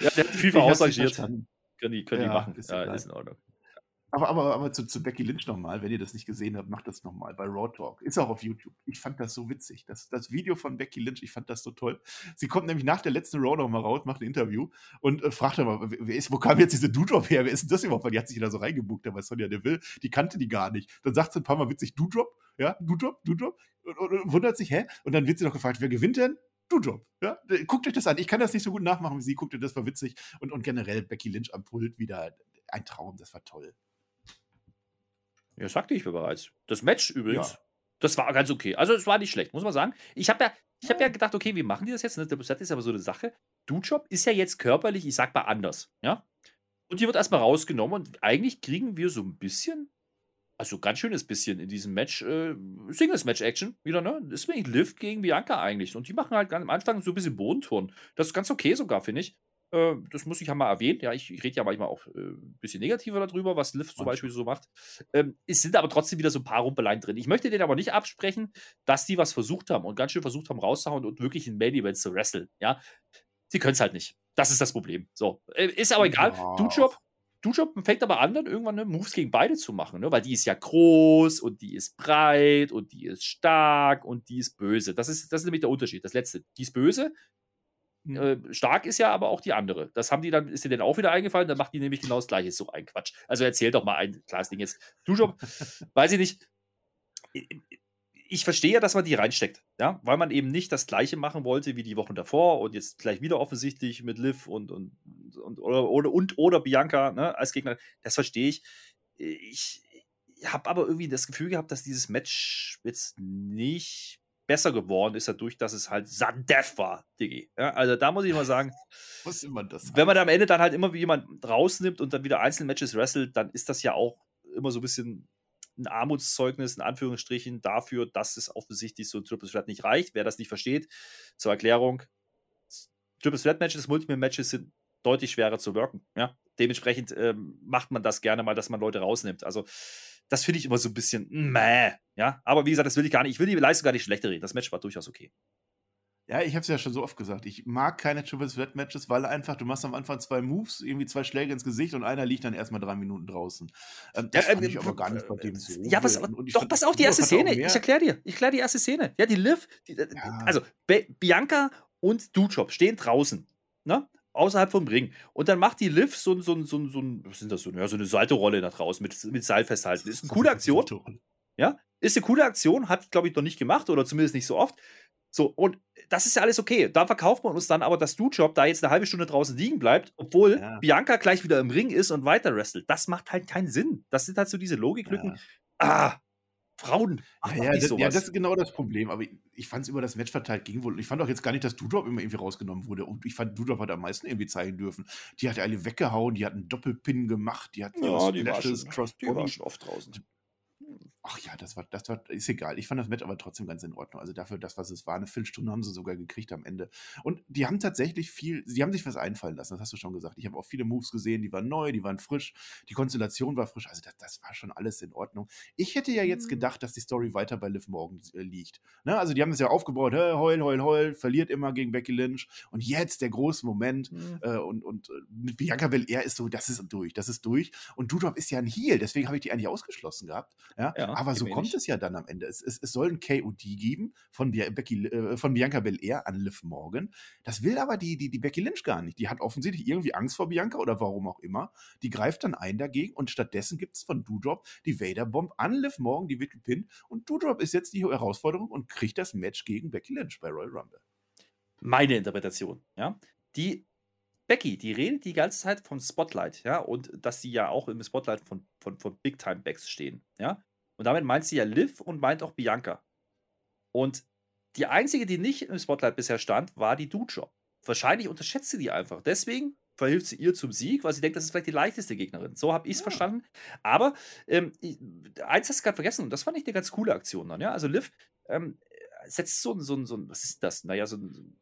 ja der hat FIFA ausrangiert. (laughs) Können die, können die machen. Ist ja, ist in Ordnung. Aber, aber, aber zu, zu Becky Lynch nochmal, wenn ihr das nicht gesehen habt, macht das nochmal bei Raw Talk. Ist auch auf YouTube. Ich fand das so witzig. Das, das Video von Becky Lynch, ich fand das so toll. Sie kommt nämlich nach der letzten Raw nochmal raus, macht ein Interview und äh, fragt mal, wer ist, wo kam jetzt diese Dudrop her? Wer ist denn das überhaupt? Weil die hat sich da so reingebucht, aber Sonja Deville, die kannte die gar nicht. Dann sagt sie ein paar Mal witzig, Dudrop, ja, Dudrop, Dudrop, und, und, und wundert sich, hä? Und dann wird sie noch gefragt, wer gewinnt denn? Du-Job. Ja? Guckt euch das an. Ich kann das nicht so gut nachmachen wie sie. Guckt euch das, war witzig. Und, und generell Becky Lynch am Pult wieder ein Traum. Das war toll. Ja, sagte ich bereits. Das Match übrigens, ja. das war ganz okay. Also, es war nicht schlecht, muss man sagen. Ich habe ja, ich hab ja gedacht, okay, wie machen die das jetzt? Das ist aber so eine Sache. Du-Job ist ja jetzt körperlich, ich sag mal, anders. Ja? Und die wird erstmal rausgenommen und eigentlich kriegen wir so ein bisschen also ganz schönes bisschen in diesem Match, äh, Singles-Match-Action wieder, ne? Das ist wirklich Lift gegen Bianca eigentlich. Und die machen halt am Anfang so ein bisschen Bodenturn. Das ist ganz okay sogar, finde ich. Äh, das muss ich ja mal erwähnen. Ja, ich, ich rede ja manchmal auch äh, ein bisschen negativer darüber, was Lift zum Beispiel so macht. Ähm, es sind aber trotzdem wieder so ein paar Rumpeleien drin. Ich möchte denen aber nicht absprechen, dass die was versucht haben und ganz schön versucht haben rauszuhauen und wirklich in Main Events zu wresteln. Ja, sie können es halt nicht. Das ist das Problem. So, äh, ist aber egal. Ja. Du-Job, Dujob fängt aber an, dann irgendwann ne, Moves gegen beide zu machen, ne? weil die ist ja groß und die ist breit und die ist stark und die ist böse. Das ist, das ist nämlich der Unterschied. Das letzte, die ist böse. Mhm. Äh, stark ist ja aber auch die andere. Das haben die dann, ist dir denn auch wieder eingefallen, dann macht die nämlich genau das gleiche. So ein Quatsch. Also erzähl doch mal ein klares Ding jetzt. Dujob, (laughs) weiß ich nicht ich verstehe ja, dass man die reinsteckt, ja, weil man eben nicht das gleiche machen wollte wie die Wochen davor und jetzt gleich wieder offensichtlich mit Liv und, und, und oder, oder, und, oder Bianca ne, als Gegner. Das verstehe ich. Ich habe aber irgendwie das Gefühl gehabt, dass dieses Match jetzt nicht besser geworden ist, dadurch, dass es halt Sudden Death war, Diggi. Ja, also da muss ich mal sagen, (laughs) Was immer das wenn man am Ende dann halt immer wie jemand rausnimmt und dann wieder einzelne Matches wrestelt, dann ist das ja auch immer so ein bisschen ein Armutszeugnis in Anführungsstrichen dafür, dass es offensichtlich so ein Triple Threat nicht reicht. Wer das nicht versteht, zur Erklärung, Triple Threat Matches, Multiple Matches sind deutlich schwerer zu worken. Ja? Dementsprechend ähm, macht man das gerne mal, dass man Leute rausnimmt. Also das finde ich immer so ein bisschen meh. Ja, aber wie gesagt, das will ich gar nicht. Ich will die Leistung gar nicht schlechter reden. Das Match war durchaus okay. Ja, ich habe es ja schon so oft gesagt. Ich mag keine Triple Threat Matches, weil einfach, du machst am Anfang zwei Moves, irgendwie zwei Schläge ins Gesicht und einer liegt dann erstmal drei Minuten draußen. Ähm, das ja, fand äh, ich aber gar nicht bei dem so. Ja, pass, doch, pass auf die erste Szene. Ich erkläre dir. Ich erkläre die erste Szene. Ja, die Liv, die, äh, ja. also Be Bianca und Duchop stehen draußen, ne? Außerhalb vom Ring. Und dann macht die Liv so, so, so, so, was sind das so, ja, so eine Salto-Rolle nach draußen mit, mit Seil festhalten. Ist eine coole Aktion. Ja, ist eine coole Aktion, hat, glaube ich, noch nicht gemacht oder zumindest nicht so oft. So, und das ist ja alles okay. Da verkauft man uns dann aber, dass Du-Job da jetzt eine halbe Stunde draußen liegen bleibt, obwohl ja. Bianca gleich wieder im Ring ist und weiter wrestelt. Das macht halt keinen Sinn. Das sind halt so diese Logiklücken. Ja. Ah, Frauen. Ach, ja, das, ja, das ist genau das Problem. Aber ich, ich fand es über das Match verteilt ging wohl. Ich fand auch jetzt gar nicht, dass Dudrop immer irgendwie rausgenommen wurde. Und ich fand, Dudrop hat am meisten irgendwie zeigen dürfen. Die hat alle weggehauen, die hat einen Doppelpin gemacht, die hat ja, die war, schon, die war schon oft draußen. Ach ja, das war, das war, ist egal. Ich fand das Match aber trotzdem ganz in Ordnung. Also dafür, das, was es war, eine Viertelstunde haben sie sogar gekriegt am Ende. Und die haben tatsächlich viel, sie haben sich was einfallen lassen, das hast du schon gesagt. Ich habe auch viele Moves gesehen, die waren neu, die waren frisch, die Konstellation war frisch. Also das, das war schon alles in Ordnung. Ich hätte ja jetzt mhm. gedacht, dass die Story weiter bei Liv Morgan äh, liegt. Ne? Also die haben es ja aufgebaut, hey, heul, heul, heul, verliert immer gegen Becky Lynch. Und jetzt der große Moment. Mhm. Äh, und, und äh, mit Bianca Belair ist so, das ist durch, das ist durch. Und Dudrop ist ja ein Heel, deswegen habe ich die eigentlich ausgeschlossen gehabt. Ja? ja aber so kommt es ja dann am Ende. Es, es, es soll ein KOD geben von, Becky, äh, von Bianca Belair an Liv Morgan. Das will aber die, die, die Becky Lynch gar nicht. Die hat offensichtlich irgendwie Angst vor Bianca oder warum auch immer. Die greift dann ein dagegen und stattdessen gibt es von Doudrop die Vader-Bomb an Liv Morgan, die wird gepinnt. Und Doudrop ist jetzt die Herausforderung und kriegt das Match gegen Becky Lynch bei Royal Rumble. Meine Interpretation, ja. Die Becky, die redet die ganze Zeit von Spotlight, ja, und dass sie ja auch im Spotlight von, von, von Big Time Backs stehen, ja. Und damit meint sie ja Liv und meint auch Bianca. Und die einzige, die nicht im Spotlight bisher stand, war die Dude-Job. Wahrscheinlich unterschätzt sie die einfach. Deswegen verhilft sie ihr zum Sieg, weil sie denkt, das ist vielleicht die leichteste Gegnerin. So habe ich es ja. verstanden. Aber ähm, eins hast du gerade vergessen und das fand ich eine ganz coole Aktion dann. Ja? Also Liv ähm, setzt so ein, so, so was ist das? Naja, so ein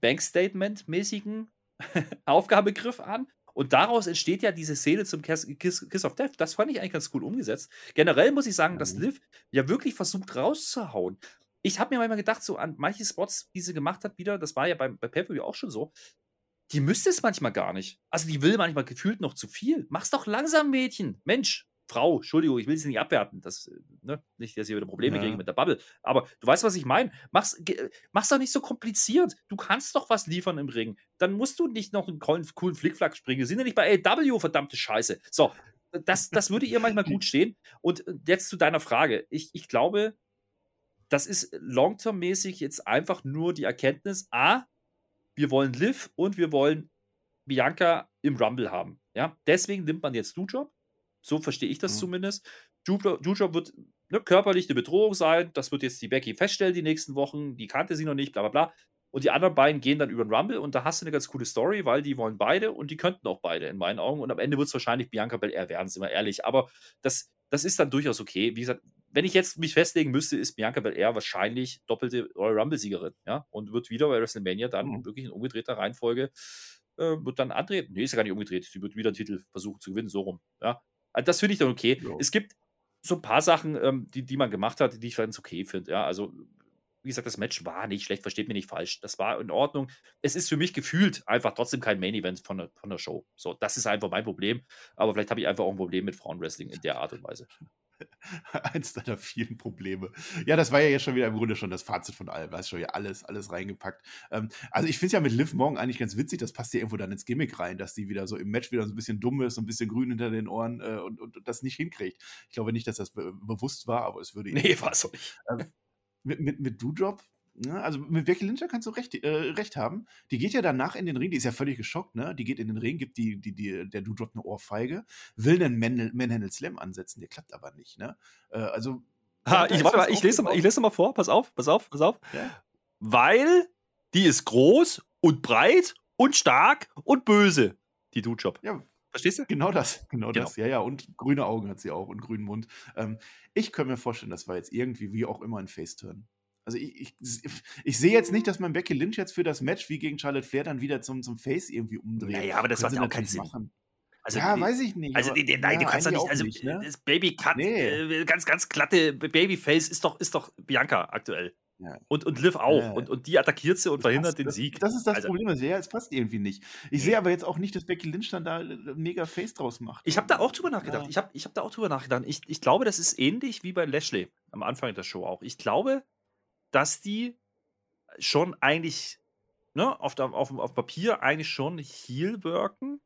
Bankstatement-mäßigen (laughs) Aufgabegriff an und daraus entsteht ja diese Szene zum Kiss, Kiss, Kiss, of Death. Das fand ich eigentlich ganz cool umgesetzt. Generell muss ich sagen, dass. Liv ja wirklich versucht rauszuhauen. Ich habe mir manchmal gedacht, so an manche Spots, die sie gemacht hat, wieder, das war ja bei, bei Pay auch schon so, die müsste es manchmal gar nicht. Also die will manchmal gefühlt noch zu viel. Mach's doch langsam, Mädchen. Mensch, Frau, Entschuldigung, ich will sie nicht abwerten. Das, äh, ne, nicht, dass ihr wieder Probleme ja. kriegen mit der Bubble. Aber du weißt, was ich meine. Mach's, mach's doch nicht so kompliziert. Du kannst doch was liefern im Ring. Dann musst du nicht noch einen coolen, Flickflack springen. Wir sind ja nicht bei AW, verdammte Scheiße. So, das, das würde ihr manchmal gut stehen. Und äh, jetzt zu deiner Frage. Ich, ich glaube, das ist long-term-mäßig jetzt einfach nur die Erkenntnis, A, wir wollen Liv und wir wollen Bianca im Rumble haben. Ja, deswegen nimmt man jetzt Du-Job. So verstehe ich das mhm. zumindest. Du-Job wird ne, körperlich eine Bedrohung sein. Das wird jetzt die Becky feststellen die nächsten Wochen. Die kannte sie noch nicht, bla bla bla. Und die anderen beiden gehen dann über den Rumble und da hast du eine ganz coole Story, weil die wollen beide und die könnten auch beide in meinen Augen. Und am Ende wird es wahrscheinlich Bianca Belair werden, sind wir ehrlich. Aber das, das ist dann durchaus okay. Wie gesagt, wenn ich jetzt mich festlegen müsste, ist Bianca Belair wahrscheinlich doppelte Royal Rumble-Siegerin, ja, und wird wieder bei WrestleMania dann mhm. wirklich in umgedrehter Reihenfolge äh, wird dann antreten. Nee, ist ja gar nicht umgedreht. Sie wird wieder einen Titel versuchen zu gewinnen, so rum. Ja. Also das finde ich dann okay. Ja. Es gibt so ein paar Sachen, ähm, die, die man gemacht hat, die ich ganz okay finde. Ja, also wie gesagt, das Match war nicht schlecht, versteht mich nicht falsch. Das war in Ordnung. Es ist für mich gefühlt einfach trotzdem kein Main Event von der, von der Show. So, das ist einfach mein Problem. Aber vielleicht habe ich einfach auch ein Problem mit Frauenwrestling in der Art und Weise. (laughs) Eins deiner vielen Probleme. Ja, das war ja jetzt schon wieder im Grunde schon das Fazit von allem. Da hast schon ja alles, alles reingepackt. Ähm, also ich finde es ja mit Liv Morgan eigentlich ganz witzig. Das passt ja irgendwo dann ins Gimmick rein, dass die wieder so im Match wieder so ein bisschen dumm ist, so ein bisschen grün hinter den Ohren äh, und, und, und, das nicht hinkriegt. Ich glaube nicht, dass das be bewusst war, aber es würde Nee, war so nicht. Ähm, mit, mit, mit Doudrop Ne? Also mit Becky Lynch kannst du recht, äh, recht haben. Die geht ja danach in den Ring, die ist ja völlig geschockt, ne? Die geht in den Ring, gibt die, die, die, der Doudrop eine Ohrfeige, will einen Manhandle Slam ansetzen, der klappt aber nicht, ne? Äh, also. Ha, ich, warte mal, ich lese, mal, ich lese mal vor, pass auf, pass auf, pass auf. Ja? Weil die ist groß und breit und stark und böse, die Dudejob. Ja, Verstehst du? Genau das, genau, genau, das. Ja, ja, und grüne Augen hat sie auch und grünen Mund. Ähm, ich könnte mir vorstellen, das war jetzt irgendwie, wie auch immer, ein Faceturn. Also ich, ich, ich sehe jetzt nicht, dass man Becky Lynch jetzt für das Match wie gegen Charlotte Flair dann wieder zum, zum Face irgendwie umdreht. Naja, aber das macht auch keinen Sinn. Machen. Also, ja, weiß ich nicht. Also, nein, ja, du kannst doch nicht, also, nicht, ne? das Baby Cut, nee. äh, ganz, ganz glatte Babyface ist doch, ist doch Bianca aktuell. Ja. Und, und Liv auch. Ja. Und, und die attackiert sie und verhindert den das, Sieg. Das ist das also, Problem. Ja, es passt irgendwie nicht. Ich sehe aber jetzt auch nicht, dass Becky Lynch dann da äh, mega Face draus macht. Ich habe da auch drüber nachgedacht. Ich habe ich hab da auch drüber nachgedacht. Ich, ich glaube, das ist ähnlich wie bei Lashley am Anfang der Show auch. Ich glaube, dass die schon eigentlich ne, auf, auf, auf Papier eigentlich schon Heal wirken,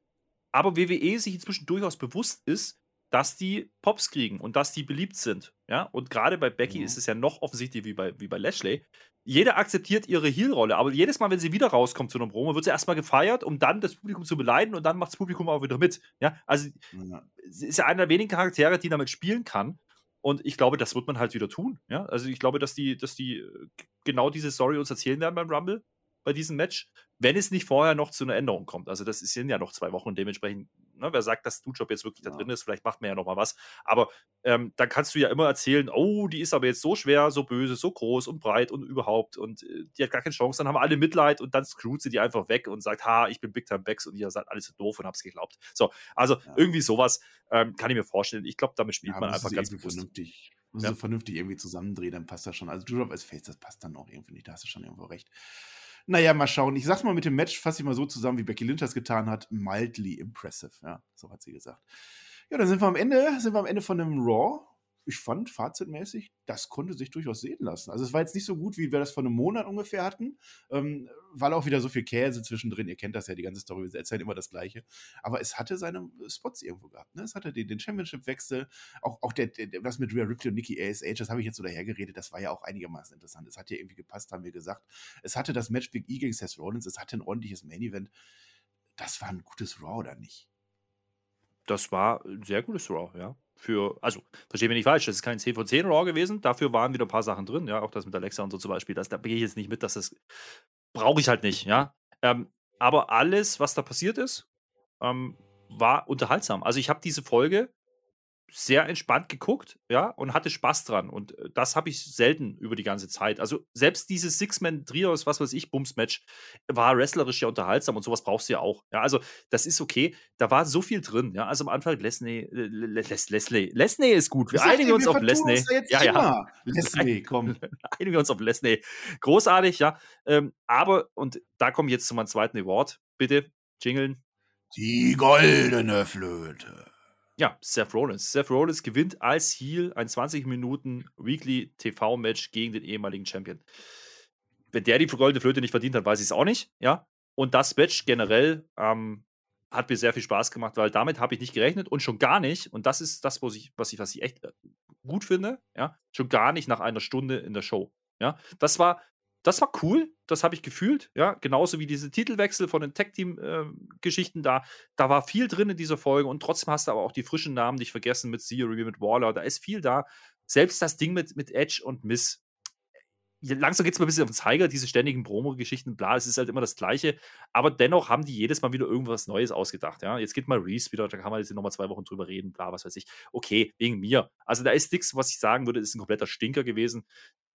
aber WWE sich inzwischen durchaus bewusst ist, dass die Pops kriegen und dass die beliebt sind. Ja, und gerade bei Becky mhm. ist es ja noch offensichtlich wie bei, wie bei Lashley. Jeder akzeptiert ihre Heel-Rolle, aber jedes Mal, wenn sie wieder rauskommt zu einem Promo, wird sie erstmal gefeiert, um dann das Publikum zu beleiden und dann macht das Publikum auch wieder mit. Ja, also ja. sie ist ja einer der wenigen Charaktere, die damit spielen kann. Und ich glaube, das wird man halt wieder tun. Ja? Also ich glaube, dass die, dass die äh, genau diese Story uns erzählen werden beim Rumble, bei diesem Match, wenn es nicht vorher noch zu einer Änderung kommt. Also das sind ja noch zwei Wochen und dementsprechend ne, wer sagt, dass Dujob jetzt wirklich ja. da drin ist, vielleicht macht man ja noch mal was. Aber ähm, dann kannst du ja immer erzählen, oh, die ist aber jetzt so schwer, so böse, so groß und breit und überhaupt und äh, die hat gar keine Chance. Dann haben alle Mitleid und dann screwt sie die einfach weg und sagt, ha, ich bin Big Time Becks und ihr seid alles so doof und hab's geglaubt. So, also ja. irgendwie sowas ähm, kann ich mir vorstellen. Ich glaube, damit spielt ja, man einfach ganz bewusst. Vernünftig. Muss ja. vernünftig irgendwie zusammendrehen, dann passt das schon. Also Dujob als Face, das passt dann auch irgendwie nicht. Da hast du schon irgendwo recht. Naja, mal schauen. Ich sag's mal mit dem Match, fasse ich mal so zusammen, wie Becky Lynch das getan hat. Mildly impressive, ja, so hat sie gesagt. Ja, dann sind wir am Ende, sind wir am Ende von einem Raw ich fand fazitmäßig, das konnte sich durchaus sehen lassen. Also es war jetzt nicht so gut, wie wir das vor einem Monat ungefähr hatten, ähm, weil auch wieder so viel Käse zwischendrin. Ihr kennt das ja, die ganze Story, wir erzählen immer das Gleiche. Aber es hatte seine Spots irgendwo gehabt. Ne? Es hatte den, den Championship-Wechsel, auch, auch der, der, das mit Rhea Ripley und Nikki ASH, das habe ich jetzt so dahergeredet, das war ja auch einigermaßen interessant. Es hat ja irgendwie gepasst, haben wir gesagt. Es hatte das Match Big E gegen Seth Rollins, es hatte ein ordentliches Main-Event. Das war ein gutes Raw, oder nicht? Das war ein sehr gutes Raw, ja für, also, verstehe mich nicht falsch, das ist kein 10 von 10 Raw gewesen, dafür waren wieder ein paar Sachen drin, ja, auch das mit Alexa und so zum Beispiel, das, da gehe ich jetzt nicht mit, dass das brauche ich halt nicht, ja. Ähm, aber alles, was da passiert ist, ähm, war unterhaltsam. Also ich habe diese Folge sehr entspannt geguckt, ja, und hatte Spaß dran. Und äh, das habe ich selten über die ganze Zeit. Also selbst dieses Six-Man-Trios, was weiß ich, Bums-Match, war wrestlerisch ja unterhaltsam und sowas brauchst du ja auch. Ja, also das ist okay. Da war so viel drin, ja. Also am Anfang Leslie, Les, Leslie, Leslie ist gut. Wir einigen uns auf Leslie. Ja, ja. (laughs) Leslie, komm. (laughs) einigen wir uns auf Leslie. Großartig, ja. Ähm, aber, und da komme ich jetzt zu meinem zweiten Award. Bitte, jingeln. Die goldene Flöte. Ja, Seth Rollins. Seth Rollins gewinnt als Heel ein 20 Minuten Weekly TV-Match gegen den ehemaligen Champion. Wenn der die goldene Flöte nicht verdient hat, weiß ich es auch nicht. Ja. Und das Match generell ähm, hat mir sehr viel Spaß gemacht, weil damit habe ich nicht gerechnet und schon gar nicht, und das ist das, was ich, was ich, was ich echt äh, gut finde, ja, schon gar nicht nach einer Stunde in der Show. Ja, das war, das war cool, das habe ich gefühlt, ja, genauso wie diese Titelwechsel von den Tag-Team-Geschichten äh, da, da war viel drin in dieser Folge und trotzdem hast du aber auch die frischen Namen nicht vergessen mit Theory, mit Waller, da ist viel da. Selbst das Ding mit, mit Edge und Miss, langsam geht es mir ein bisschen auf den Zeiger, diese ständigen Promo-Geschichten, bla, es ist halt immer das Gleiche, aber dennoch haben die jedes Mal wieder irgendwas Neues ausgedacht, ja. Jetzt geht mal Reese wieder, da kann man jetzt nochmal zwei Wochen drüber reden, bla, was weiß ich. Okay, wegen mir. Also da ist nichts, was ich sagen würde, ist ein kompletter Stinker gewesen.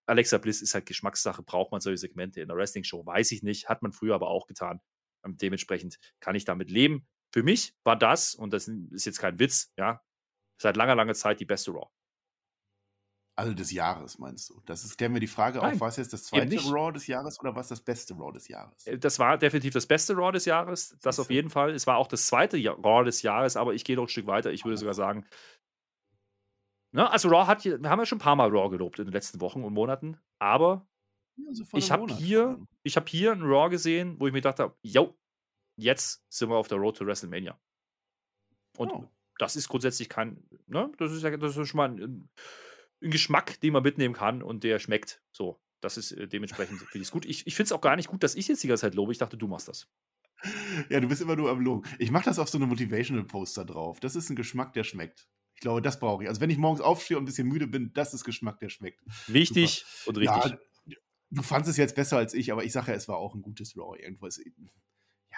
Alexa Bliss ist halt Geschmackssache, braucht man solche Segmente in der Wrestling-Show, weiß ich nicht, hat man früher aber auch getan. Und dementsprechend kann ich damit leben. Für mich war das, und das ist jetzt kein Witz, ja, seit langer, langer Zeit die beste Raw. Also des Jahres, meinst du? Das ist, stellen wir die Frage Nein, auf, war es jetzt das zweite Raw des Jahres oder war es das beste Raw des Jahres? Äh, das war definitiv das beste Raw des Jahres, das auf jeden Fall. Es war auch das zweite Raw des Jahres, aber ich gehe noch ein Stück weiter. Ich würde sogar sagen, ne, also Raw hat, wir haben ja schon ein paar Mal Raw gelobt in den letzten Wochen und Monaten, aber ja, so ich habe hier, hab hier ein Raw gesehen, wo ich mir gedacht habe, yo, jetzt sind wir auf der Road to WrestleMania. Und oh. das ist grundsätzlich kein, ne, das ist ja das ist schon mal ein, ein Geschmack, den man mitnehmen kann und der schmeckt. So, das ist äh, dementsprechend finde ich es gut. Ich, ich finde es auch gar nicht gut, dass ich jetzt die ganze Zeit lobe. Ich dachte, du machst das. Ja, du bist immer nur am Loben. Ich mache das auf so eine Motivational Poster drauf. Das ist ein Geschmack, der schmeckt. Ich glaube, das brauche ich. Also, wenn ich morgens aufstehe und ein bisschen müde bin, das ist Geschmack, der schmeckt. Wichtig Super. und richtig. Ja, du fandest es jetzt besser als ich, aber ich sage ja, es war auch ein gutes Raw. Irgendwas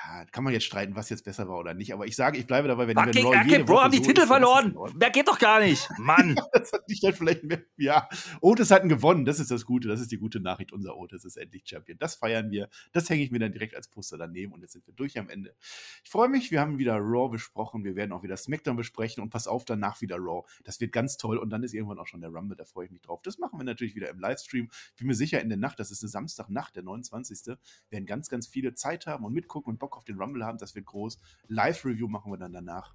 ja, kann man jetzt streiten, was jetzt besser war oder nicht, aber ich sage, ich bleibe dabei, wenn okay, wir okay, Bro, haben die so Titel verloren. Wer geht doch gar nicht. Mann. (laughs) das hat nicht dann vielleicht mehr, ja. Otis hatten gewonnen, das ist das Gute, das ist die gute Nachricht. Unser Otis ist endlich Champion. Das feiern wir. Das hänge ich mir dann direkt als Poster daneben und jetzt sind wir durch am Ende. Ich freue mich, wir haben wieder Raw besprochen, wir werden auch wieder SmackDown besprechen und pass auf, danach wieder Raw. Das wird ganz toll und dann ist irgendwann auch schon der Rumble, da freue ich mich drauf. Das machen wir natürlich wieder im Livestream. Bin mir sicher, in der Nacht, das ist eine Samstagnacht, der 29. werden ganz, ganz viele Zeit haben und mitgucken und Bock auf den Rumble haben. Das wird groß. Live-Review machen wir dann danach.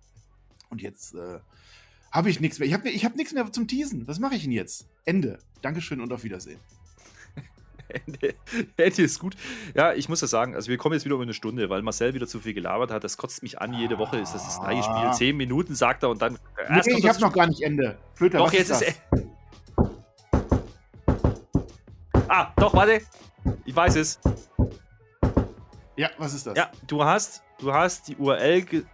Und jetzt äh, habe ich nichts mehr. Ich habe ich hab nichts mehr zum Teasen. Was mache ich denn jetzt? Ende. Dankeschön und auf Wiedersehen. (laughs) Ende, Ende ist gut. Ja, ich muss das sagen, also wir kommen jetzt wieder um eine Stunde, weil Marcel wieder zu viel gelabert hat. Das kotzt mich an, jede Woche ist das das gleiche Spiel. Ah. Zehn Minuten sagt er und dann. Nee, ich habe noch gar nicht Ende. Flöter, doch, jetzt ist, ist Ah, doch, warte. Ich weiß es. Ja, was ist das? Ja, du hast, du hast die URL (laughs) ge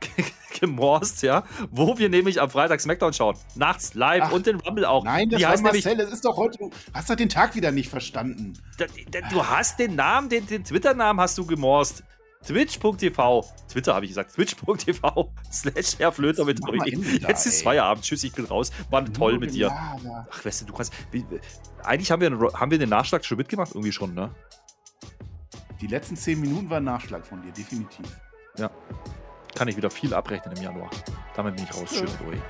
gemorst, ja, wo wir nämlich am Freitag SmackDown schauen. Nachts, live Ach, und den Rumble auch. Nein, das die heißt Marcel, das ist doch heute, du hast doch den Tag wieder nicht verstanden. Da, da, du hast den Namen, den, den Twitter-Namen hast du gemorst. Twitch.tv, Twitter habe ich gesagt, twitch.tv (laughs) slash Herr Flöter mit euch. Jetzt ist Feierabend, tschüss, ich bin raus. War toll mit dir. Ach, weißt du, du kannst. Eigentlich haben wir, haben wir den Nachschlag schon mitgemacht, irgendwie schon, ne? Die letzten zehn Minuten waren Nachschlag von dir, definitiv. Ja. Kann ich wieder viel abrechnen im Januar. Damit bin ich raus. Schön, ja.